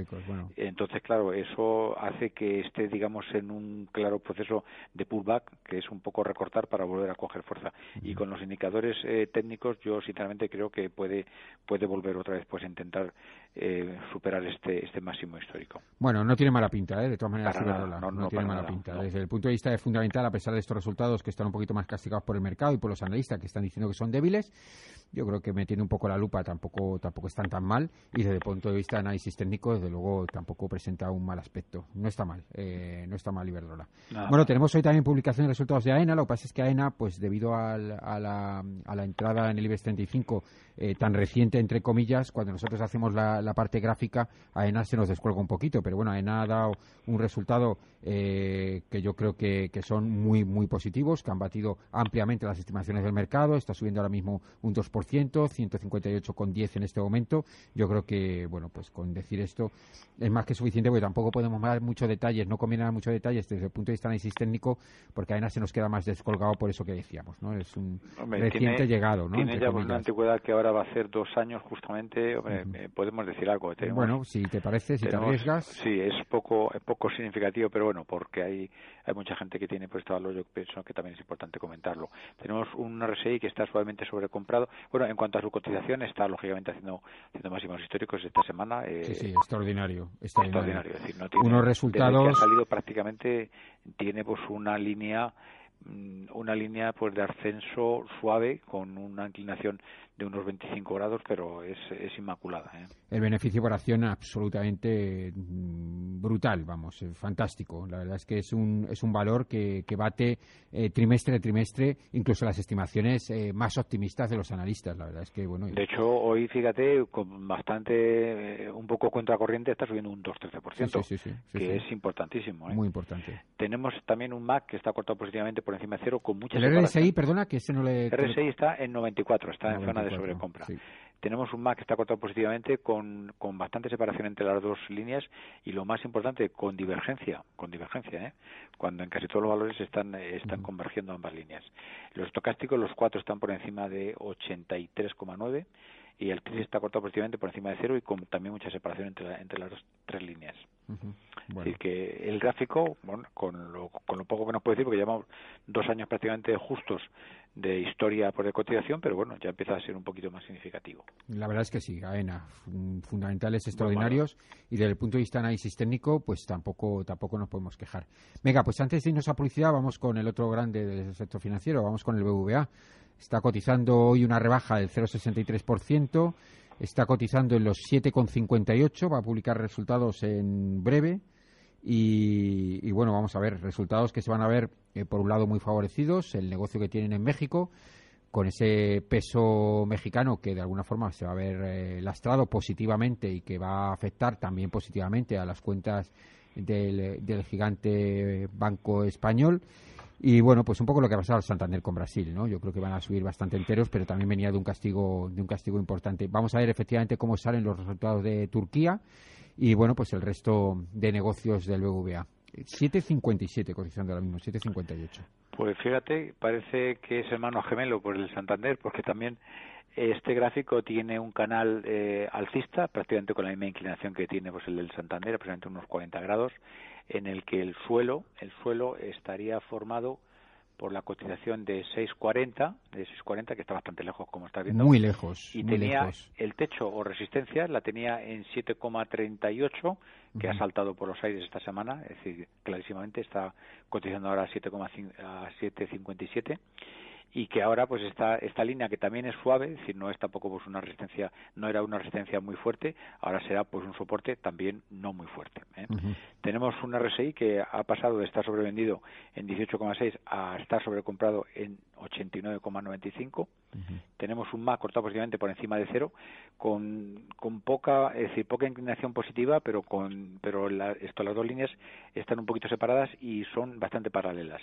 Speaker 4: Entonces, claro, eso hace que esté, digamos, en un claro proceso de pullback, que es un poco recortar para volver a coger fuerza. Y con los indicadores eh, técnicos, yo sinceramente creo que puede puede volver otra vez, pues, a intentar eh, superar este este máximo histórico.
Speaker 3: Bueno, no tiene mala pinta, ¿eh? De todas maneras, no, tiene mala pinta. Desde el punto de vista de fundamental, a pesar de estos resultados que están un poquito más castigados por el mercado y por los analistas que están diciendo que son débiles. Yo creo que me tiene un poco la lupa, tampoco, tampoco están tan mal y desde el punto de vista de análisis técnico, desde luego tampoco presenta un mal aspecto. No está mal, eh, no está mal Iberdrola. Bueno, tenemos hoy también publicación de resultados de AENA, lo que pasa es que AENA, pues debido a, la, a la entrada en el IBEX 35 eh, tan reciente, entre comillas, cuando nosotros hacemos la, la, parte gráfica, AENA se nos descuelga un poquito, pero bueno, AENA ha dado un resultado eh, que yo creo que, que son muy, muy positivos, que han batido ampliamente las estimaciones del mercado, está subiendo ahora mismo un 2%, 158,10 en este momento. Yo creo que, bueno, pues con decir esto es más que suficiente porque tampoco podemos dar muchos detalles, no conviene dar muchos detalles desde el punto de vista análisis técnico porque AENA se nos queda más descolgado por eso que decíamos, ¿no? Es un reciente llegado, ¿no?
Speaker 4: Tiene ya una antigüedad que ahora va a ser dos años justamente, eh, podemos decir algo.
Speaker 3: bueno, si te parece, si te arriesgas.
Speaker 4: Sí, es poco, es poco significativo, pero bueno, porque hay, hay mucha gente que tiene puesto valor, yo pienso que también es importante comentarlo. Tenemos un RSI que está suavemente sobrecomprado. Bueno, en cuanto a su cotización, está lógicamente haciendo, haciendo máximos históricos esta semana.
Speaker 3: Eh, sí, sí, extraordinario. Extraordinario.
Speaker 4: Es decir, no tiene,
Speaker 3: Unos resultados. Que
Speaker 4: ha salido prácticamente, tiene pues una línea mm, una línea pues de ascenso suave con una inclinación de unos 25 grados, pero es, es inmaculada. ¿eh?
Speaker 3: El beneficio por acción absolutamente mm, brutal, vamos, eh, fantástico. La verdad es que es un, es un valor que, que bate eh, trimestre a trimestre, incluso las estimaciones más optimistas de los analistas. La verdad es que, bueno.
Speaker 4: De hecho, hoy, fíjate, con bastante, un poco contracorriente, está subiendo un 2-13%, sí, sí, que es importantísimo.
Speaker 3: Muy importante.
Speaker 4: Tenemos también un MAC que está cortado positivamente por encima de cero, con muchas.
Speaker 3: El RSI, perdona, que ese no le.
Speaker 4: El RSI está en 94, está en zona de sobrecompra. Tenemos un MAC que está cortado positivamente con, con bastante separación entre las dos líneas y lo más importante, con divergencia, con divergencia, ¿eh? cuando en casi todos los valores están, están convergiendo ambas líneas. Los estocásticos, los cuatro están por encima de 83,9 y el TRIS está cortado positivamente por encima de cero y con también mucha separación entre, entre las dos, tres líneas. Es que el gráfico, bueno, con lo, con lo poco que nos puede decir, porque llevamos dos años prácticamente justos de historia por de cotización, pero bueno, ya empieza a ser un poquito más significativo.
Speaker 3: La verdad es que sí, AENA, fundamentales extraordinarios y desde el punto de vista de análisis técnico, pues tampoco tampoco nos podemos quejar. Venga, pues antes de irnos a publicidad, vamos con el otro grande del sector financiero, vamos con el BVA. Está cotizando hoy una rebaja del 0,63%, está cotizando en los 7,58, va a publicar resultados en breve. Y, bueno, vamos a ver resultados que se van a ver, eh, por un lado, muy favorecidos, el negocio que tienen en México, con ese peso mexicano que de alguna forma se va a ver eh, lastrado positivamente y que va a afectar también positivamente a las cuentas del, del gigante banco español. Y bueno, pues un poco lo que ha pasado al Santander con Brasil, ¿no? Yo creo que van a subir bastante enteros, pero también venía de un castigo, de un castigo importante. Vamos a ver efectivamente cómo salen los resultados de Turquía y bueno, pues el resto de negocios del BBVA. 7.57 cotizando ahora mismo, 7.58.
Speaker 4: Pues fíjate, parece que es hermano gemelo por el Santander, porque también este gráfico tiene un canal eh, alcista, prácticamente con la misma inclinación que tiene pues, el del Santander, aproximadamente unos 40 grados, en el que el suelo, el suelo estaría formado por la cotización de 6.40, de 6.40 que está bastante lejos como está viendo.
Speaker 3: Muy lejos.
Speaker 4: Y tenía el techo o resistencia la tenía en 7,38 que ha saltado por los aires esta semana, es decir, clarísimamente está cotizando ahora a 7,57 y que ahora pues esta esta línea que también es suave, es decir, no es tampoco pues una resistencia, no era una resistencia muy fuerte, ahora será pues un soporte también no muy fuerte. ¿eh? Tenemos un RSI que ha pasado de estar sobrevendido en 18,6 a estar sobrecomprado en 89,95. Tenemos un MAC cortado positivamente por encima de cero, con, con poca, es decir, poca inclinación positiva, pero con pero esto las dos líneas están un poquito separadas y son bastante paralelas.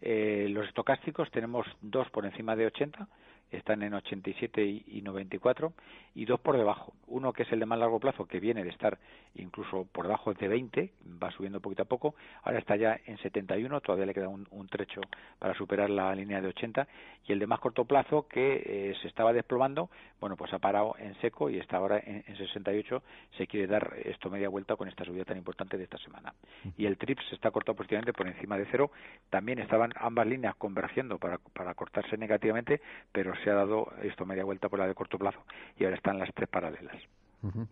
Speaker 4: Eh, los estocásticos tenemos dos por encima de 80, están en 87 y 94 y dos por debajo. Uno que es el de más largo plazo, que viene de estar incluso por debajo de 20, va subiendo poquito a poco, ahora está ya en 71, todavía le queda un, trecho para superar la línea de 80 y el de más corto plazo que eh, se estaba desplomando, bueno, pues ha parado en seco y está ahora en, 68, se quiere dar esto media vuelta con esta subida tan importante de esta semana. Y el TRIPS está cortado positivamente por encima de cero, también estaban ambas líneas convergiendo para, para cortarse negativamente, pero se ha dado esto media vuelta por la de corto plazo y ahora están las tres paralelas.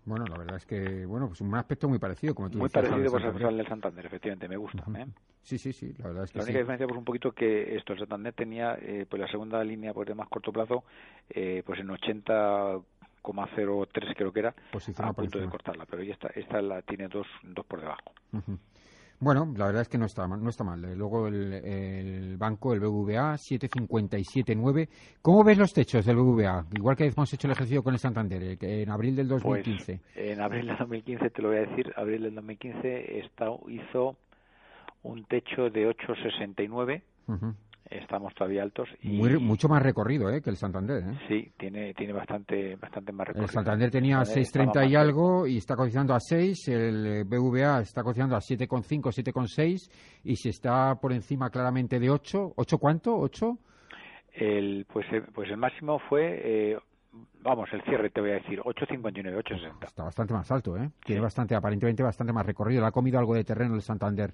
Speaker 3: Bueno, la verdad es que, bueno, pues un aspecto muy parecido, como tú
Speaker 4: Muy parecido el del Santander, efectivamente, me gusta. ¿eh?
Speaker 3: Sí, sí, sí, la verdad es que
Speaker 4: La única diferencia, pues un poquito que esto, el Santander tenía, eh, pues la segunda línea, pues de más corto plazo, eh, pues en 80,03 creo que era, a punto de cortarla, pero esta, esta la tiene dos, dos por debajo.
Speaker 3: Bueno, la verdad es que no está mal. No está mal. Eh, luego el, banco, el BBVA, 7,57,9. ¿Cómo ves los techos del BBVA? Igual que hemos hecho el ejercicio con el Santander, eh, en abril del 2015.
Speaker 4: Pues, en abril del 2015, te lo voy a decir, abril del 2015 hizo un techo de 8,69. Uh estamos todavía altos. Y,
Speaker 3: mucho más recorrido ¿eh? que el Santander. ¿eh?
Speaker 4: Sí, tiene, tiene bastante, bastante más recorrido.
Speaker 3: El Santander tenía 6,30 y algo y está cotizando a 6, el BVA está cotizando a 7,5, 7,6 y si está por encima claramente de 8, ¿8 cuánto? ¿8?
Speaker 4: El, pues, eh, pues el máximo fue... Eh, vamos, el cierre te voy a decir, 8.59, 8.60.
Speaker 3: Está bastante más alto, ¿eh? Tiene bastante, aparentemente bastante más recorrido. Le ha comido algo de terreno el Santander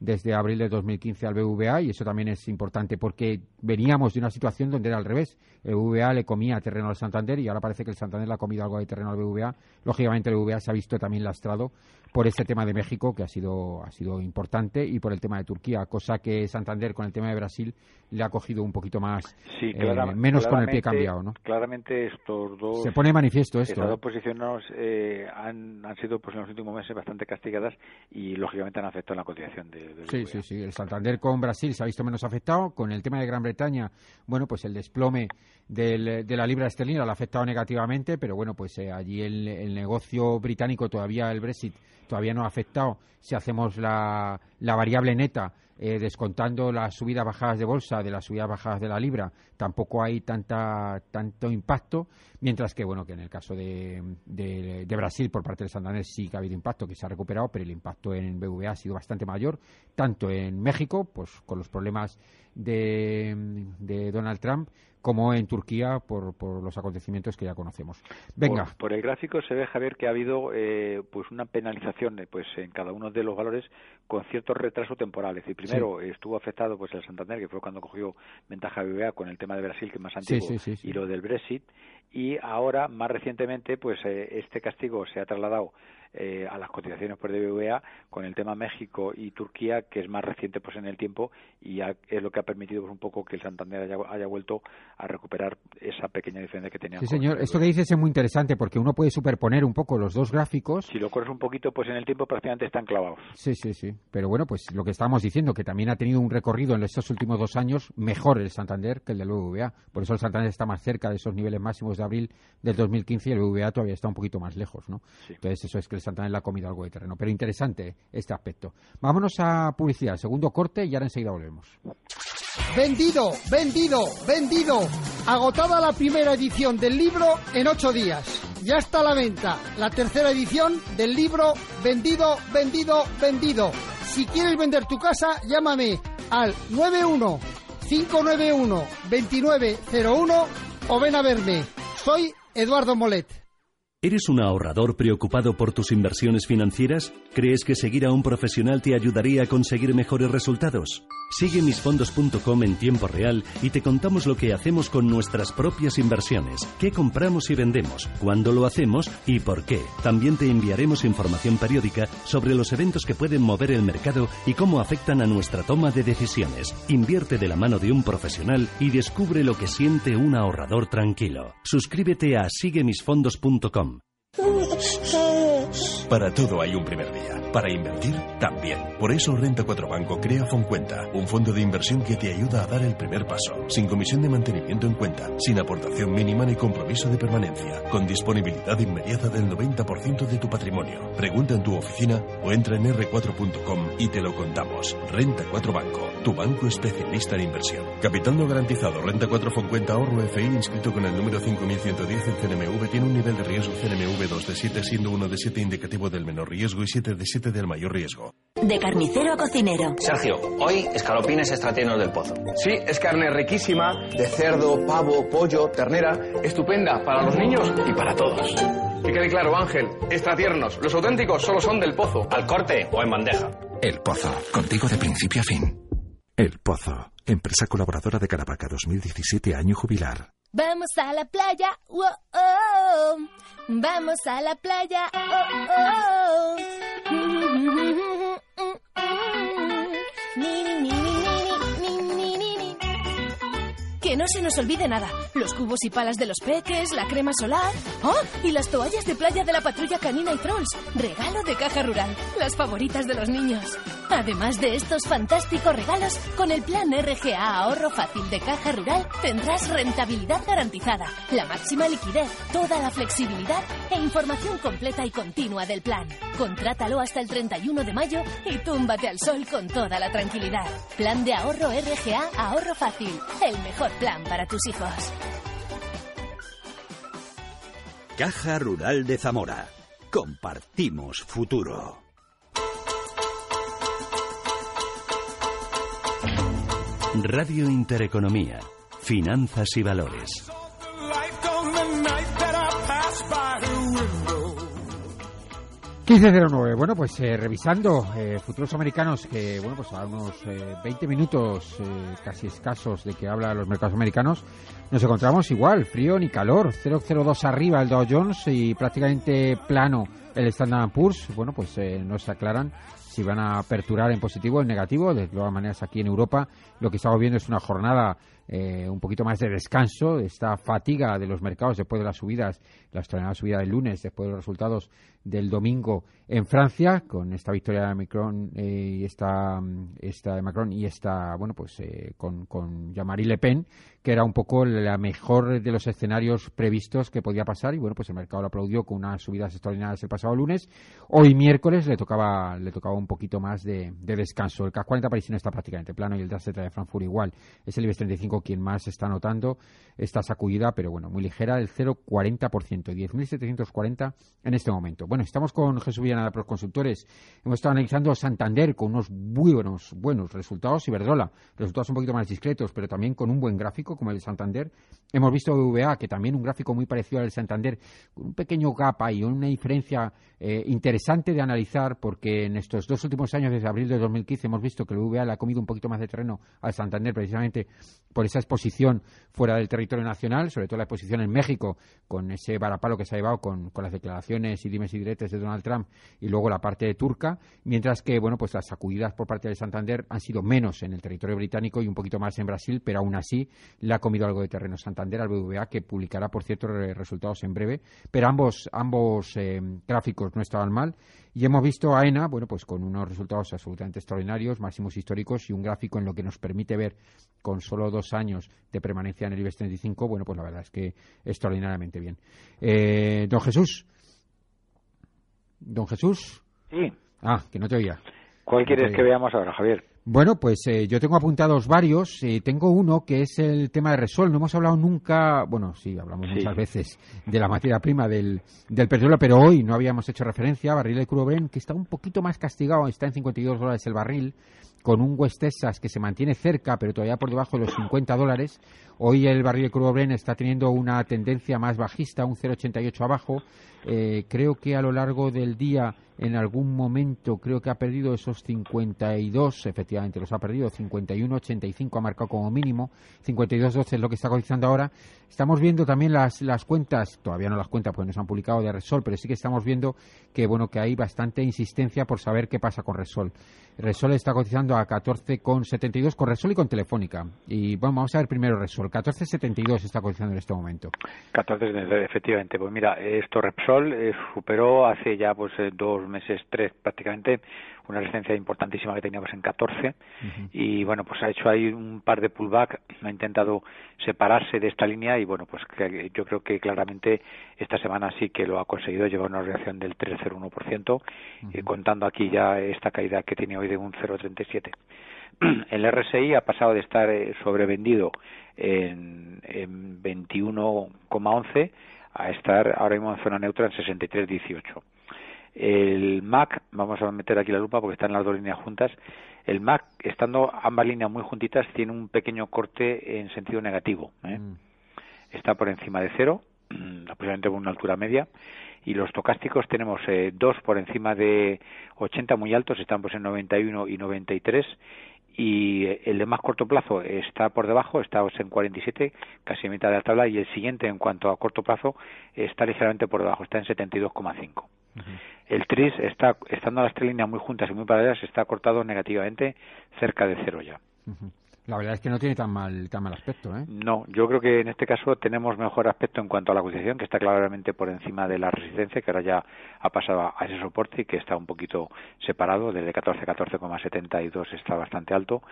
Speaker 3: desde abril de 2015 al BVA y eso también es importante porque veníamos de una situación donde era al revés. El BVA le comía terreno al Santander y ahora parece que el Santander le ha comido algo de terreno al BVA. Lógicamente el BVA se ha visto también lastrado por este tema de México que ha sido, ha sido importante y por el tema de Turquía, cosa que Santander con el tema de Brasil le ha cogido un poquito más,
Speaker 4: sí,
Speaker 3: eh, menos con el pie cambiado. ¿no?
Speaker 4: Claramente estos dos...
Speaker 3: Se pone manifiesto esto.
Speaker 4: ¿eh? dos posiciones eh, han, han sido pues, en los últimos meses bastante castigadas y lógicamente han afectado la cotización de
Speaker 3: sí, sí, sí. El Santander con Brasil se ha visto menos afectado. Con el tema de Gran Bretaña, bueno, pues el desplome de la libra esterlina lo ha afectado negativamente, pero bueno, pues eh, allí el, negocio británico todavía, el Brexit, todavía no ha afectado. Si hacemos la, la variable neta, eh, descontando las subidas bajadas de bolsa de las subidas bajadas de la libra, tampoco hay tanta, tanto impacto, mientras que, bueno, que en el caso de, de, Brasil, por parte de Santander, sí que ha habido impacto, que se ha recuperado, pero el impacto en BVA ha sido bastante mayor, tanto en México, pues con los problemas de, de Donald Trump, como en Turquía por, por los acontecimientos que ya conocemos. Venga.
Speaker 4: Por, el gráfico se ve, Javier, que ha habido eh, pues una penalización eh, pues en cada uno de los valores con cierto retraso temporal. Es decir, primero estuvo afectado pues el Santander, que fue cuando cogió ventaja BBA con el tema de Brasil, que es más antiguo, y lo del Brexit. Y ahora, más recientemente, pues eh, este castigo se ha trasladado eh, a las cotizaciones por DBVA con el tema México y Turquía, que es más reciente pues en el tiempo y es lo que ha permitido pues, un poco que el Santander haya, vuelto a recuperar esa pequeña diferencia que tenía.
Speaker 3: Sí, señor. Esto que dices es muy interesante porque uno puede superponer un poco los dos gráficos.
Speaker 4: Si lo corres un poquito, pues en el tiempo prácticamente están clavados.
Speaker 3: Sí, sí, sí. Pero bueno, pues lo que estábamos diciendo, que también ha tenido un recorrido en estos últimos dos años mejor el Santander que el del BBVA. Por eso el Santander está más cerca de esos niveles máximos de abril del 2015 y el BBVA todavía está un poquito más lejos, ¿no? Entonces eso es que Santander le ha comido algo de terreno. Pero interesante este aspecto. Vámonos a publicidad, segundo corte y ahora enseguida volvemos.
Speaker 7: Vendido, vendido, vendido. Agotada la primera edición del libro en ocho días. Ya está a la venta la tercera edición del libro Vendido, vendido, vendido. Si quieres vender tu casa, llámame al 91 591 2901 o ven a verme. Soy Eduardo Molet.
Speaker 2: ¿Eres un ahorrador preocupado por tus inversiones financieras? ¿Crees que seguir a un profesional te ayudaría a conseguir mejores resultados? Sigue misfondos.com en tiempo real y te contamos lo que hacemos con nuestras propias inversiones, qué compramos y vendemos, cuándo lo hacemos y por qué. También te enviaremos información periódica sobre los eventos que pueden mover el mercado y cómo afectan a nuestra toma de decisiones. Invierte de la mano de un profesional y descubre lo que siente un ahorrador tranquilo. Suscríbete a siguemisfondos.com.
Speaker 1: Para todo hay un primer día. Para invertir, también. Por eso Renta 4 Banco crea Foncuenta, un fondo de inversión que te ayuda a dar el primer paso, sin comisión de mantenimiento en cuenta, sin aportación mínima ni compromiso de permanencia, con disponibilidad inmediata del 90% de tu patrimonio. Pregunta en tu oficina o entra en r4.com y te lo contamos. Renta 4 Banco tu banco especialista en inversión. Capital no garantizado, renta 4 Foncuenta ahorro FI inscrito con el número 5110 en CNMV tiene un nivel de riesgo CNMV 2 de 7 siendo 1 de 7 indicativo del menor riesgo y 7 de 7 del mayor riesgo.
Speaker 8: De carnicero a cocinero.
Speaker 9: Sergio, hoy escalopines estratinos del pozo.
Speaker 10: Sí, es carne riquísima de cerdo, pavo, pollo, ternera, estupenda para los niños y para todos. Que quede claro, Ángel, extratiernos, los auténticos solo son del pozo.
Speaker 9: ¿Al corte o en bandeja?
Speaker 11: El Pozo, contigo de principio a fin. El Pozo, empresa colaboradora de Caravaca 2017, año jubilar.
Speaker 12: Vamos a la playa, oh, oh. vamos a la playa, oh, Que no se nos olvide nada. Los cubos y palas de los peques, la crema solar. ¡Oh! Y las toallas de playa de la patrulla canina y trolls. Regalo de caja rural. Las favoritas de los niños. Además de estos fantásticos regalos, con el plan RGA Ahorro Fácil de Caja Rural tendrás rentabilidad garantizada, la máxima liquidez, toda la flexibilidad e información completa y continua del plan. Contrátalo hasta el 31 de mayo y túmbate al sol con toda la tranquilidad. Plan de ahorro RGA Ahorro Fácil, el mejor plan para tus hijos.
Speaker 2: Caja Rural de Zamora. Compartimos futuro. Radio Intereconomía. Finanzas y valores.
Speaker 3: 1509. Bueno, pues eh, revisando eh, futuros americanos que, bueno, pues a unos 20 eh, minutos casi escasos de que habla los mercados americanos, nos encontramos igual, frío ni calor, 002 arriba el Dow Jones y prácticamente plano el Standard Poor's. Bueno, pues nos aclaran si van a aperturar en positivo o en negativo. De todas maneras, aquí en Europa lo que estamos viendo es una jornada eh, un poquito más de descanso, esta fatiga de los mercados después de las subidas, la extraordinaria subida del lunes, después de los resultados del domingo en Francia, con esta victoria de Macron eh, y esta, esta de Macron y esta, bueno, pues eh, con, con Jean-Marie Le Pen, que era un poco la mejor de los escenarios previstos que podía pasar y bueno, pues el mercado lo aplaudió con unas subidas extraordinarias el pasado lunes. Hoy miércoles le tocaba le tocaba un poquito más de, descanso. El CAC 40 parisino está prácticamente plano y el DAX de Frankfurt igual. Es el IBEX 35 quien más está notando esta sacudida, pero bueno, muy ligera, del 0,40%, 10.740 en este momento. Bueno, estamos con Jesús Villanada, los consultores. Hemos estado analizando Santander con unos buenos, buenos resultados y Verdola, resultados un poquito más discretos, pero también con un buen gráfico como el de Santander. Hemos visto VA, que también un gráfico muy parecido al de Santander, con un pequeño gap ahí, una diferencia eh, interesante de analizar, porque en estos dos últimos años, desde abril de 2015, hemos visto que el VA le ha comido un poquito más de terreno al Santander, precisamente por esa exposición fuera del territorio nacional, sobre todo la exposición en México, con ese varapalo que se ha llevado con, las declaraciones y dimes y diretes de Donald Trump, y luego la parte turca, mientras que, bueno, pues las sacudidas por parte de Santander han sido menos en el territorio británico y un poquito más en Brasil, pero aún así le ha comido algo de terreno Santander al BVA, que publicará, por cierto, resultados en breve. Pero ambos, ambos eh, gráficos no estaban mal. Y hemos visto a ENA, bueno, pues con unos resultados absolutamente extraordinarios, máximos históricos y un gráfico en lo que nos permite ver con solo dos años de permanencia en el IBEX 35, bueno, pues la verdad es que extraordinariamente bien. Eh, don Jesús. Don Jesús.
Speaker 4: Sí.
Speaker 3: Ah, que no te oía.
Speaker 4: ¿Cuál quieres que veamos ahora, Javier?
Speaker 3: Bueno, pues eh, yo tengo apuntados varios. Eh, tengo uno que es el tema de Resol. No hemos hablado nunca, bueno, sí, hablamos muchas veces de la materia prima del, del petróleo, pero hoy no habíamos hecho referencia a barril de crudo que está un poquito más castigado, está en 52 dólares el barril, con un West Texas que se mantiene cerca, pero todavía por debajo de los 50 dólares. Hoy el barril crudo está teniendo una tendencia más bajista, un 0,88 abajo. Eh, creo que a lo largo del día en algún momento creo que ha perdido esos 52, efectivamente los ha perdido, 51.85 ha marcado como mínimo, 52.12 es lo que está cotizando ahora. Estamos viendo también las, las cuentas, todavía no las cuentas porque no se han publicado de Resol, pero sí que estamos viendo que bueno que hay bastante insistencia por saber qué pasa con Resol. Resol está cotizando a 14,72 con Resol y con Telefónica. Y bueno, vamos a ver primero Resol. 14,72 está cotizando en este momento.
Speaker 4: 14,72, efectivamente. Pues mira, esto Repsol eh, superó hace ya pues eh, dos meses, tres prácticamente, una resistencia importantísima que teníamos en 14 y bueno, pues ha hecho ahí un par de pullback, ha intentado separarse de esta línea y bueno, pues yo creo que claramente esta semana sí que lo ha conseguido llevar una reacción del 3,01%, y contando aquí ya esta caída que tiene hoy de un 0,37 el RSI ha pasado de estar eh, sobrevendido en, en 21,11 a estar ahora mismo en zona neutra en 63,18. El MAC, vamos a meter aquí la lupa porque están las dos líneas juntas, el MAC, estando ambas líneas muy juntitas, tiene un pequeño corte en sentido negativo. ¿eh? Mm. Está por encima de cero, aproximadamente con una altura media, y los tocásticos tenemos eh, dos por encima de 80 muy altos, están pues en 91 y 93, y el de más corto plazo está por debajo, está en 47, casi a mitad de la tabla, y el siguiente en cuanto a corto plazo está ligeramente por debajo, está en 72,5. El TRIS está, estando las tres líneas muy juntas y muy paralelas, está cortado negativamente cerca de cero ya.
Speaker 3: La verdad es que no tiene tan mal, tan mal aspecto, ¿eh?
Speaker 4: No, yo creo que en este caso tenemos mejor aspecto en cuanto a la cotización, que está claramente por encima de la resistencia, que ahora ya ha pasado a ese soporte y que está un poquito separado, desde 14 a 14,72 está bastante alto.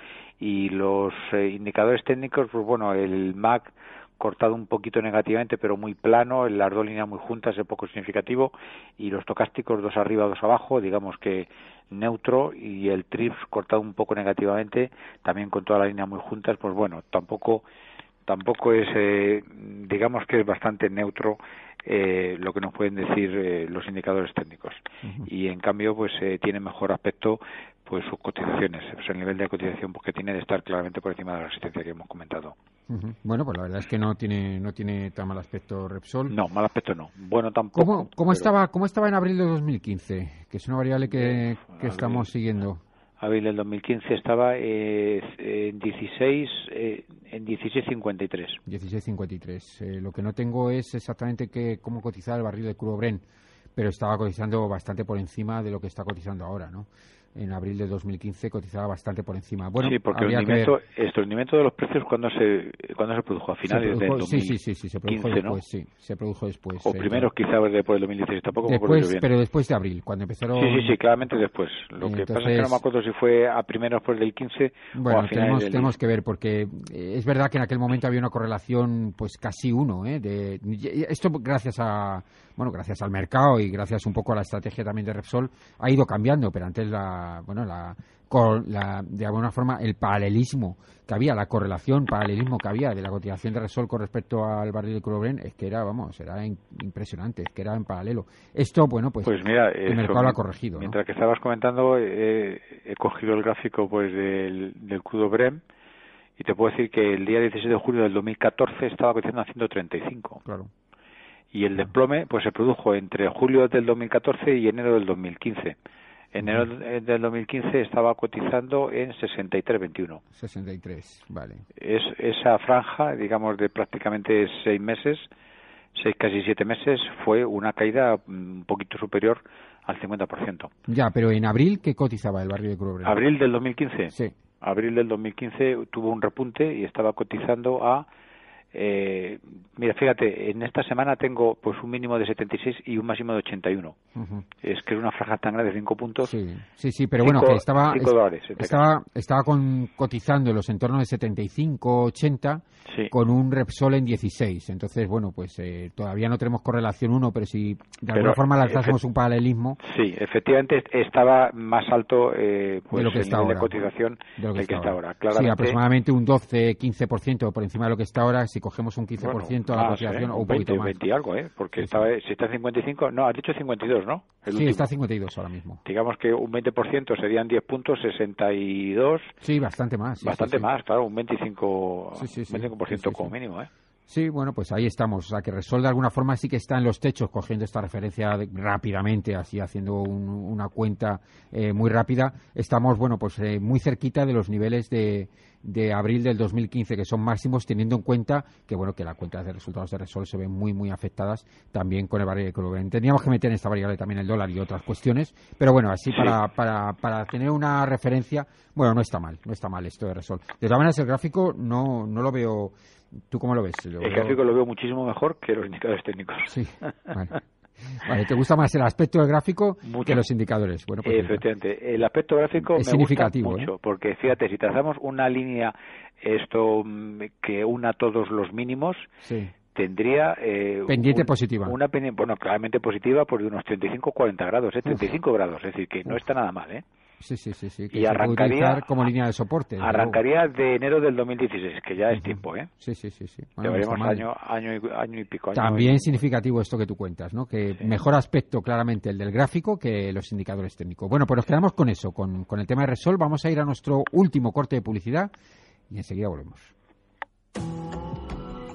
Speaker 4: Y los eh, indicadores técnicos, pues bueno, el MAC cortado un poquito negativamente, pero muy plano, las dos líneas muy juntas es poco significativo, y los tocásticos dos arriba, dos abajo, digamos que neutro, y el TRIPS cortado un poco negativamente, también con todas las líneas muy juntas, pues bueno, tampoco tampoco es, eh, digamos que es bastante neutro eh, lo que nos pueden decir eh, los indicadores técnicos. Y en cambio, pues tiene mejor aspecto pues sus cotizaciones, pues el nivel de cotización pues, que tiene de estar claramente por encima de la resistencia que hemos comentado.
Speaker 3: Bueno, pues la verdad es que no tiene no tiene tan mal aspecto Repsol.
Speaker 4: No, mal aspecto no. Bueno, tampoco.
Speaker 3: ¿Cómo, cómo estaba cómo estaba en abril de 2015? Que es una variable que, que estamos siguiendo.
Speaker 4: Abril del 2015 estaba eh, en 16 eh, en 16.53.
Speaker 3: 16.53. Eh, lo que no tengo es exactamente que, cómo cotizar el barril de crudo Bren, pero estaba cotizando bastante por encima de lo que está cotizando ahora, ¿no? En abril de 2015 cotizaba bastante por encima. Bueno,
Speaker 4: sí, porque el hundimiento, de los precios, cuando se, cuando se produjo? ¿A finales del 2015,
Speaker 3: sí, sí, sí, se produjo después, sí, se produjo después.
Speaker 4: O primero quizá después del 2016, tampoco
Speaker 3: después, bien. Pero después de abril, cuando empezaron...
Speaker 4: Sí, sí, sí, claramente después. Lo que pasa es que no me acuerdo si fue a primeros después del 15
Speaker 3: bueno,
Speaker 4: o a finales
Speaker 3: tenemos,
Speaker 4: del...
Speaker 3: tenemos que ver, porque eh, es verdad que en aquel momento había una correlación pues casi uno, ¿eh? De, esto gracias a bueno, gracias al mercado y gracias un poco a la estrategia también de Repsol, ha ido cambiando, pero antes la, bueno, la, la, de alguna forma el paralelismo que había, la correlación, paralelismo que había de la cotización de Repsol con respecto al barril de Crudo es que era, vamos, era impresionante, es que era en paralelo. Esto, bueno, pues,
Speaker 4: pues mira,
Speaker 3: el mercado lo ha corregido.
Speaker 4: Mientras que estabas comentando, he cogido el gráfico pues del, del crudo Brem y te puedo decir que el día 16 de julio del 2014 estaba cotizando a 135.
Speaker 3: Claro
Speaker 4: y el desplome pues se produjo entre julio del 2014 y enero del 2015. Enero del 2015 estaba cotizando en 63.21.
Speaker 3: 63, vale.
Speaker 4: Es, esa franja, digamos, de prácticamente seis meses, seis casi siete meses, fue una caída un poquito superior al 50%.
Speaker 3: Ya, pero en abril, ¿qué cotizaba el barrio de Cruz
Speaker 4: ¿Abril del 2015?
Speaker 3: Sí.
Speaker 4: Abril del 2015 tuvo un repunte y estaba cotizando a eh, mira, fíjate, en esta semana tengo pues un mínimo de 76 y un máximo de 81. Es que es una franja tan grande de 5 puntos.
Speaker 3: Sí, sí, sí pero bueno, que estaba, estaba, estaba con, cotizando en los entornos de 75, 80 con un Repsol en 16. Entonces, bueno, pues eh, todavía no tenemos correlación 1, pero si de alguna forma lanzásemos un paralelismo.
Speaker 4: Sí, efectivamente estaba más alto eh, pues, de lo que está ahora, de cotización de lo que, está, ahora.
Speaker 3: Sí, aproximadamente un 12-15% por encima de lo que está ahora si cogemos un 15% a la cotización o un 20, poquito más.
Speaker 4: 20 algo, ¿eh? Porque estaba, si está en 55, no, has dicho 52, ¿no?
Speaker 3: sí, está en 52 ahora mismo.
Speaker 4: Digamos que un 20% serían 10 puntos, 62.
Speaker 3: Sí, bastante más.
Speaker 4: bastante más, claro, un 25, 25% como mínimo, ¿eh?
Speaker 3: Sí, bueno, pues ahí estamos. O sea, que Resol de alguna forma sí que está en los techos, cogiendo esta referencia rápidamente, así haciendo una cuenta eh, muy rápida. Estamos, bueno, pues eh, muy cerquita de los niveles de, de abril del 2015, que son máximos, teniendo en cuenta que, bueno, que las cuentas de resultados de Resol se ven muy, muy afectadas también con el barrio de. Teníamos que meter en esta variable también el dólar y otras cuestiones, pero bueno, así para, para, para tener una referencia, bueno, no está mal, no está mal esto de Resol. De todas maneras, el gráfico no, no lo veo ¿Tú cómo lo ves?
Speaker 4: el gráfico lo veo muchísimo mejor que los indicadores técnicos.
Speaker 3: Sí, vale. ¿te gusta más el aspecto del gráfico que los indicadores? Bueno,
Speaker 4: pues Efectivamente, el aspecto gráfico es me significativo, gusta mucho, ¿eh? porque fíjate, si trazamos una línea esto mm, que una todos los mínimos, tendría
Speaker 3: eh, pendiente positiva.
Speaker 4: Una bueno, claramente positiva por unos 35 40 grados, ¿eh? 35 grados, es decir, que no está nada mal, ¿eh?
Speaker 3: Sí, sí, sí, sí.
Speaker 4: y arrancaría
Speaker 3: como línea de soporte.
Speaker 4: Arrancaría de enero del 2016, que ya es tiempo, ¿eh?
Speaker 3: Sí, sí, sí, sí.
Speaker 4: Llevaremos año, año, y, año y pico.
Speaker 3: También significativo esto que tú cuentas, ¿no? Que mejor aspecto claramente el del gráfico que los indicadores técnicos. Bueno, pues nos quedamos con eso, con, con el tema de Resol. Vamos a ir a nuestro último corte de publicidad y enseguida volvemos.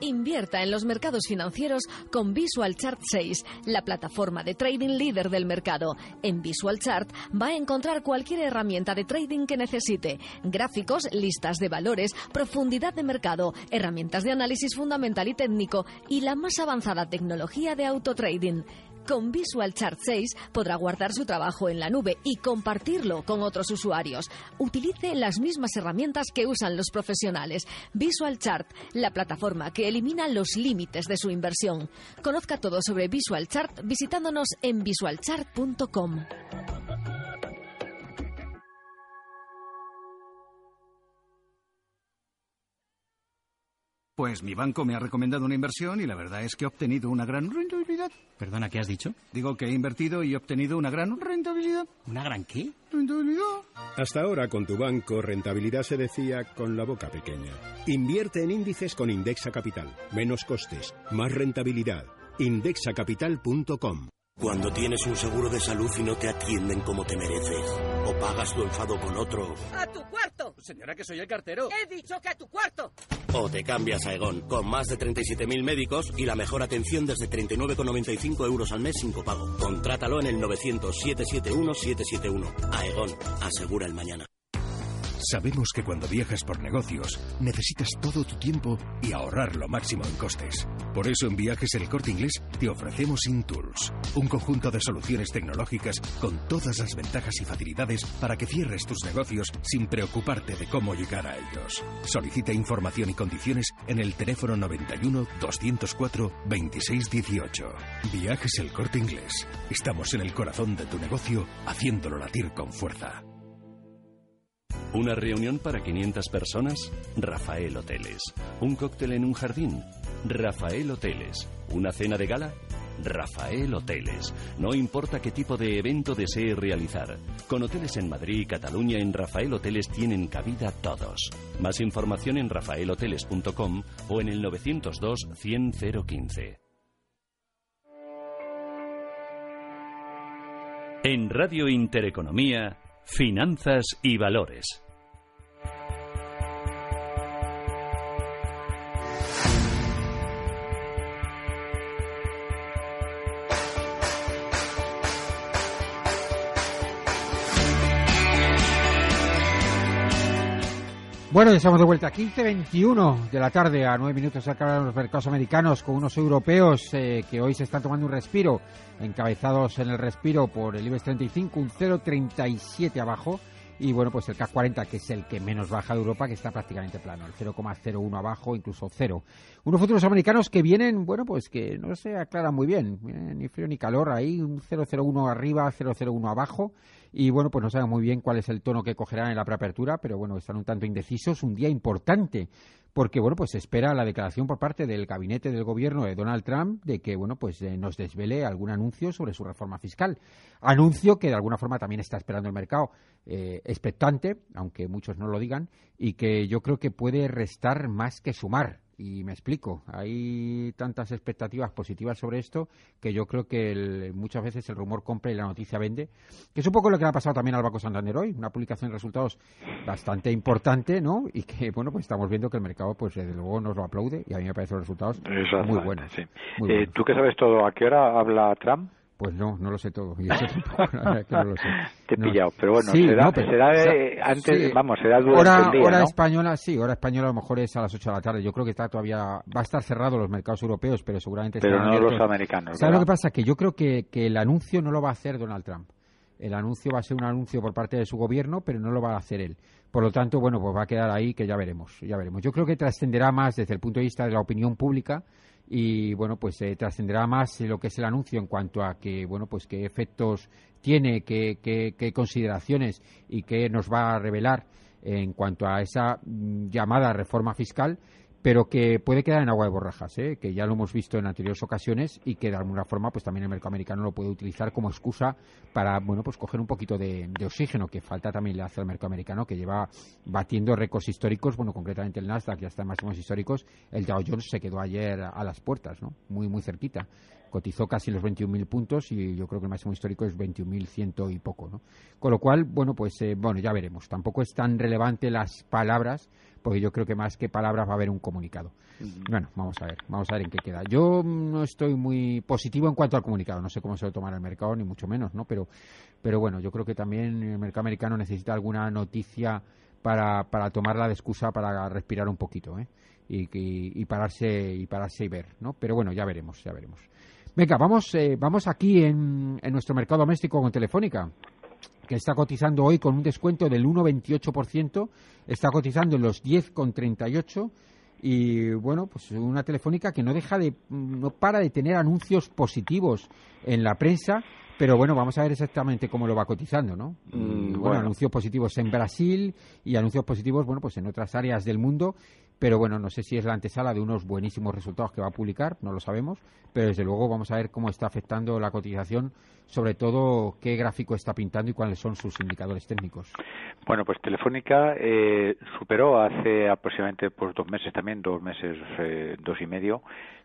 Speaker 12: Invierta en los mercados financieros con Visual Chart 6, la plataforma de trading líder del mercado. En Visual Chart va a encontrar cualquier herramienta de trading que necesite: gráficos, listas de valores, profundidad de mercado, herramientas de análisis fundamental y técnico y la más avanzada tecnología de autotrading. Con Visual Chart 6 podrá guardar su trabajo en la nube y compartirlo con otros usuarios. Utilice las mismas herramientas que usan los profesionales. Visual Chart, la plataforma que elimina los límites de su inversión. Conozca todo sobre Visual Chart visitándonos en visualchart.com.
Speaker 13: Pues mi banco me ha recomendado una inversión y la verdad es que he obtenido una gran rentabilidad.
Speaker 14: Perdona, ¿qué has dicho?
Speaker 13: Digo que he invertido y he obtenido una gran rentabilidad.
Speaker 14: ¿Una gran qué?
Speaker 13: Rentabilidad.
Speaker 15: Hasta ahora con tu banco rentabilidad se decía con la boca pequeña. Invierte en índices con Indexa Capital. Menos costes, más rentabilidad. Indexacapital.com
Speaker 16: cuando tienes un seguro de salud y no te atienden como te mereces. O pagas tu enfado con otro.
Speaker 17: ¡A tu cuarto!
Speaker 18: Señora, que soy el cartero.
Speaker 17: He dicho que a tu cuarto.
Speaker 16: O te cambias a Egon, con más de 37.000 médicos y la mejor atención desde 39,95 euros al mes sin copago. Contrátalo en el 900-771-771. Aegon, asegura el mañana.
Speaker 11: Sabemos que cuando viajas por negocios necesitas todo tu tiempo y ahorrar lo máximo en costes. Por eso en Viajes El Corte Inglés te ofrecemos InTools, un conjunto de soluciones tecnológicas con todas las ventajas y facilidades para que cierres tus negocios sin preocuparte de cómo llegar a ellos. Solicita información y condiciones en el teléfono 91 204 2618. Viajes El Corte Inglés. Estamos en el corazón de tu negocio haciéndolo latir con fuerza.
Speaker 2: Una reunión para 500 personas, Rafael Hoteles. Un cóctel en un jardín, Rafael Hoteles. Una cena de gala, Rafael Hoteles. No importa qué tipo de evento desee realizar. Con hoteles en Madrid y Cataluña en Rafael Hoteles tienen cabida todos. Más información en rafaelhoteles.com o en el 902 100 015. En Radio Intereconomía, Finanzas y Valores.
Speaker 3: Bueno, ya estamos de vuelta. 15.21 de la tarde a 9 minutos acá los mercados americanos con unos europeos eh, que hoy se están tomando un respiro, encabezados en el respiro por el IBEX 35, un 0,37 abajo. Y bueno, pues el CAC 40, que es el que menos baja de Europa, que está prácticamente plano, el 0,01 abajo, incluso 0. Unos futuros americanos que vienen, bueno, pues que no se aclaran muy bien, ni frío ni calor, ahí un 0,01 arriba, 0,01 abajo y bueno, pues no saben muy bien cuál es el tono que cogerán en la preapertura, pero bueno, están un tanto indecisos. Un día importante, porque bueno, pues se espera la declaración por parte del gabinete del gobierno de Donald Trump de que bueno, pues eh, nos desvele algún anuncio sobre su reforma fiscal. Anuncio que de alguna forma también está esperando el mercado eh, expectante, aunque muchos no lo digan, y que yo creo que puede restar más que sumar. Y me explico, hay tantas expectativas positivas sobre esto que yo creo que muchas veces el rumor compra y la noticia vende, que es un poco lo que ha pasado también al Banco Santander hoy, una publicación de resultados bastante importante, ¿no? Y que, bueno, pues estamos viendo que el mercado, pues desde luego nos lo aplaude y a mí me parecen los resultados muy buenos.
Speaker 4: Sí. Eh, ¿Tú qué sabes todo? ¿A qué hora habla Trump?
Speaker 3: Pues no, no lo sé todo. Yo no lo sé.
Speaker 4: Te he pillado, pero bueno, será, será antes, vamos, será
Speaker 3: hora,
Speaker 4: hora
Speaker 3: española, sí, hora española a lo mejor es a las 8 de la tarde. Yo creo que está todavía, va a estar cerrado los mercados europeos, pero seguramente
Speaker 4: Pero no los americanos.
Speaker 3: ¿Sabes lo que pasa? Que yo creo que, que el anuncio no lo va a hacer Donald Trump. El anuncio va a ser un anuncio por parte de su gobierno, pero no lo va a hacer él. Por lo tanto, bueno, pues va a quedar ahí que ya veremos, ya veremos. Yo creo que trascenderá más desde el punto de vista de la opinión pública y bueno pues eh, trascenderá más lo que es el anuncio en cuanto a que bueno pues qué efectos tiene qué, qué, consideraciones y qué nos va a revelar en cuanto a esa mm, llamada reforma fiscal pero que puede quedar en agua de borrajas, ¿eh? que ya lo hemos visto en anteriores ocasiones y que de alguna forma pues también el mercado americano lo puede utilizar como excusa para bueno pues coger un poquito de, oxígeno que falta también le hace al mercado americano que lleva batiendo récords históricos, bueno concretamente el Nasdaq ya está en máximos históricos, el Dow Jones se quedó ayer a las puertas, ¿no? muy muy cerquita cotizó casi los 21.000 puntos y yo creo que el máximo histórico es 21.100 y poco, ¿no? Con lo cual, bueno, pues eh, bueno, ya veremos. Tampoco es tan relevante las palabras, porque yo creo que más que palabras va a haber un comunicado. Bueno, vamos a ver, vamos a ver en qué queda. Yo no estoy muy positivo en cuanto al comunicado, no sé cómo se lo tomará el mercado, ni mucho menos, ¿no? Pero, pero bueno, yo creo que también el mercado americano necesita alguna noticia para, para tomarla de excusa para respirar un poquito, ¿eh? Y, y, pararse y pararse y ver, ¿no? Pero bueno, ya veremos, ya veremos. Venga, vamos, eh, vamos aquí en, en nuestro mercado doméstico con Telefónica que está cotizando hoy con un descuento del 1,28%, está cotizando en los 10,38% y bueno, pues una telefónica que no deja de no para de tener anuncios positivos en la prensa, pero bueno, vamos a ver exactamente cómo lo va cotizando, ¿no? Mm, bueno, anuncios positivos en Brasil y anuncios positivos, bueno, pues en otras áreas del mundo pero bueno, no sé si es la antesala de unos buenísimos resultados que va a publicar, no lo sabemos, pero desde luego vamos a ver cómo está afectando la cotización, sobre todo qué gráfico está pintando y cuáles son sus indicadores técnicos.
Speaker 4: Bueno, pues Telefónica eh, superó hace aproximadamente pues, dos meses también, dos meses, eh, dos y medio,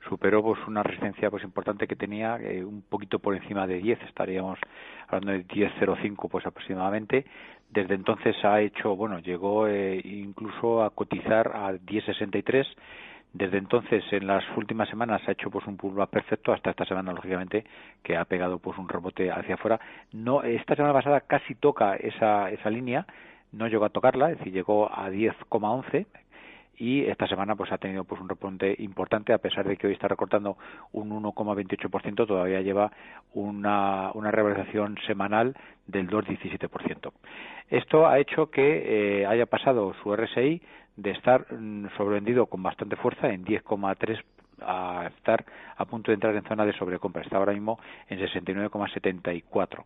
Speaker 4: superó pues una resistencia pues importante que tenía eh, un poquito por encima de 10, estaríamos hablando de 10.05 pues aproximadamente, desde entonces ha hecho, bueno, llegó eh, incluso a cotizar a 10.63. Desde entonces, en las últimas semanas, ha hecho pues un pullback perfecto hasta esta semana, lógicamente, que ha pegado pues un rebote hacia afuera. No, esta semana pasada casi toca esa, esa línea, no llegó a tocarla, es decir, llegó a 10,11, y esta semana pues ha tenido pues un repunte importante a pesar de que hoy está recortando un 1,28% todavía lleva una, una revalorización semanal del 2,17%. Esto ha hecho que eh, haya pasado su RSI de estar mm, sobrevendido con bastante fuerza en 10,3 a estar a punto de entrar en zona de sobrecompra. Está ahora mismo en 69,74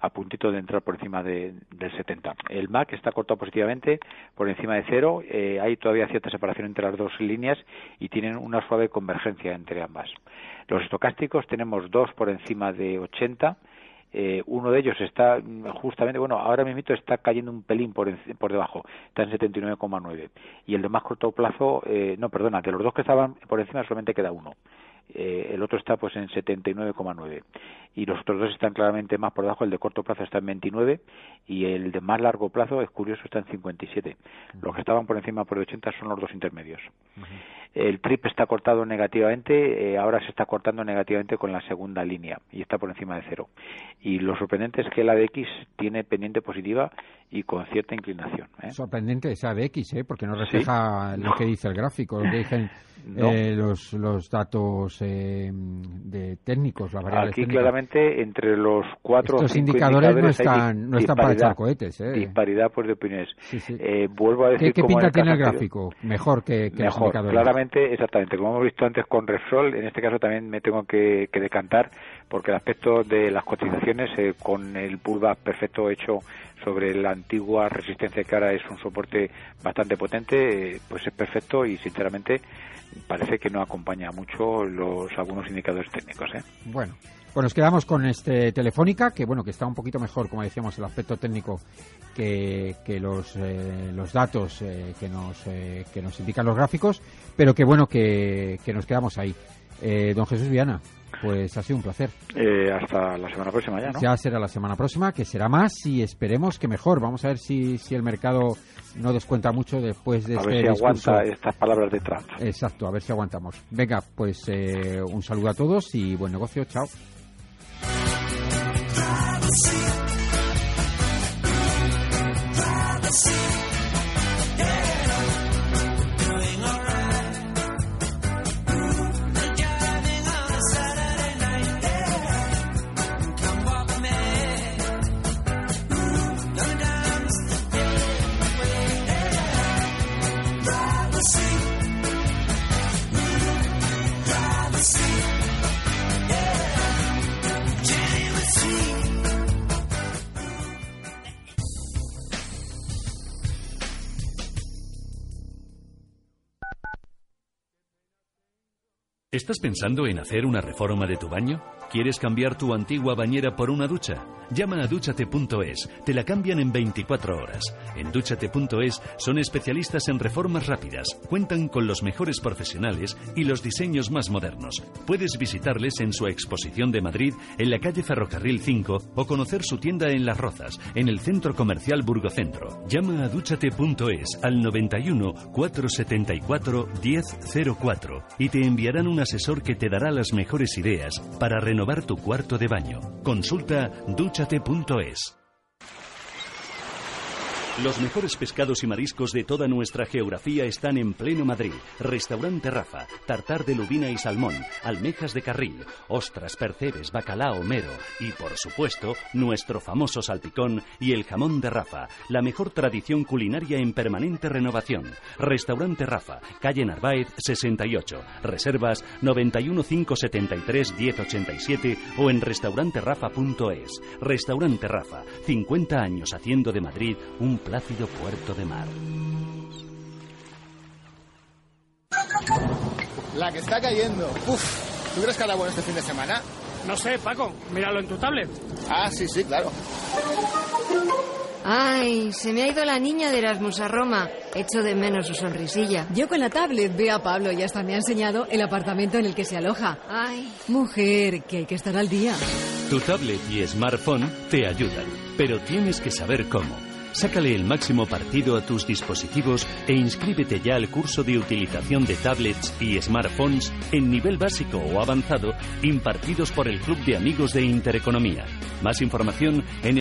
Speaker 4: a puntito de entrar por encima de, del 70. El MAC está cortado positivamente por encima de cero. Eh, hay todavía cierta separación entre las dos líneas y tienen una suave convergencia entre ambas. Los estocásticos tenemos dos por encima de 80. Eh, uno de ellos está justamente, bueno, ahora mismo está cayendo un pelín por, por debajo, está en 79,9. Y el de más corto plazo, eh, no, perdona, de los dos que estaban por encima solamente queda uno. Eh, el otro está pues en 79,9 y los otros dos están claramente más por debajo el de corto plazo está en 29 y el de más largo plazo es curioso está en 57 los que estaban por encima por 80 son los dos intermedios el TRIP está cortado negativamente, eh, ahora se está cortando negativamente con la segunda línea y está por encima de cero. Y lo sorprendente es que la ADX tiene pendiente positiva y con cierta inclinación. ¿eh?
Speaker 3: Sorprendente esa ADX, ¿eh? porque no refleja lo que dice el gráfico, lo que dicen eh, los, los datos de técnicos, las variables
Speaker 4: Aquí claramente entre los cuatro
Speaker 3: Estos indicadores, no están, no están para echar cohetes.
Speaker 4: Disparidad pues, de opiniones. vuelvo a decir
Speaker 3: ¿Qué, pinta tiene el gráfico? Mejor que, que
Speaker 4: los
Speaker 3: indicadores.
Speaker 4: Claramente exactamente, como hemos visto antes con Repsol, en este caso también me tengo que, decantar porque el aspecto de las cotizaciones eh, con el pullback perfecto hecho sobre la antigua resistencia que ahora es un soporte bastante potente, eh, pues es perfecto y sinceramente parece que no acompaña mucho los algunos indicadores técnicos. ¿eh?
Speaker 3: Bueno, pues nos quedamos con este Telefónica, que bueno, que está un poquito mejor, como decíamos, el aspecto técnico que, que los, eh, los datos eh, que, nos, eh, que nos indican los gráficos, pero que bueno, que, que nos quedamos ahí. don Jesús Viana, pues ha sido un placer.
Speaker 4: hasta la semana próxima ya, ¿no?
Speaker 3: Ya será la semana próxima, que será más y esperemos que mejor. Vamos a ver si, si el mercado no descuenta mucho después de
Speaker 4: a
Speaker 3: este
Speaker 4: ver si aguanta estas palabras de Trump.
Speaker 3: Exacto, a ver si aguantamos. Venga, pues un saludo a todos y buen negocio. Chao. Privacy. Privacy.
Speaker 2: ¿Estás pensando en hacer una reforma de tu baño? ¿Quieres cambiar tu antigua bañera por una ducha? Llama a duchate.es, te la cambian en 24 horas. En duchate.es son especialistas en reformas rápidas, cuentan con los mejores profesionales y los diseños más modernos. Puedes visitarles en su exposición de Madrid en la calle Ferrocarril 5 o conocer su tienda en Las Rozas, en el centro comercial Burgocentro. Llama a duchate.es al 91 474 1004 y te enviarán un asesor que te dará las mejores ideas para renovar tu cuarto de baño. Consulta duchate.es. Los mejores pescados y mariscos de toda nuestra geografía están en pleno Madrid. Restaurante Rafa, tartar de lubina y salmón, almejas de carril, ostras, percebes, bacalao, mero y, por supuesto, nuestro famoso salpicón y el jamón de Rafa, la mejor tradición culinaria en permanente renovación. Restaurante Rafa, calle Narváez 68. Reservas 91 573 1087 o en restauranterafa.es. Restaurante Rafa, 50 años haciendo de Madrid un plácido puerto de mar.
Speaker 10: La que está cayendo. Uf, ¿tú crees que hará bueno este fin de semana?
Speaker 5: No sé, Paco, míralo en tu tablet.
Speaker 10: Ah, sí, sí, claro.
Speaker 14: Ay, se me ha ido la niña de Erasmus a Roma. Echo de menos su sonrisilla.
Speaker 18: Yo con la tablet veo a Pablo y hasta me ha enseñado el apartamento en el que se aloja.
Speaker 14: Ay.
Speaker 18: Mujer, que hay que estar al día.
Speaker 2: Tu tablet y smartphone te ayudan, pero tienes que saber cómo. Sácale el máximo partido a tus dispositivos e inscríbete ya al curso de utilización de tablets y smartphones en nivel básico o avanzado impartidos por el Club de Amigos de Intereconomía. Más información en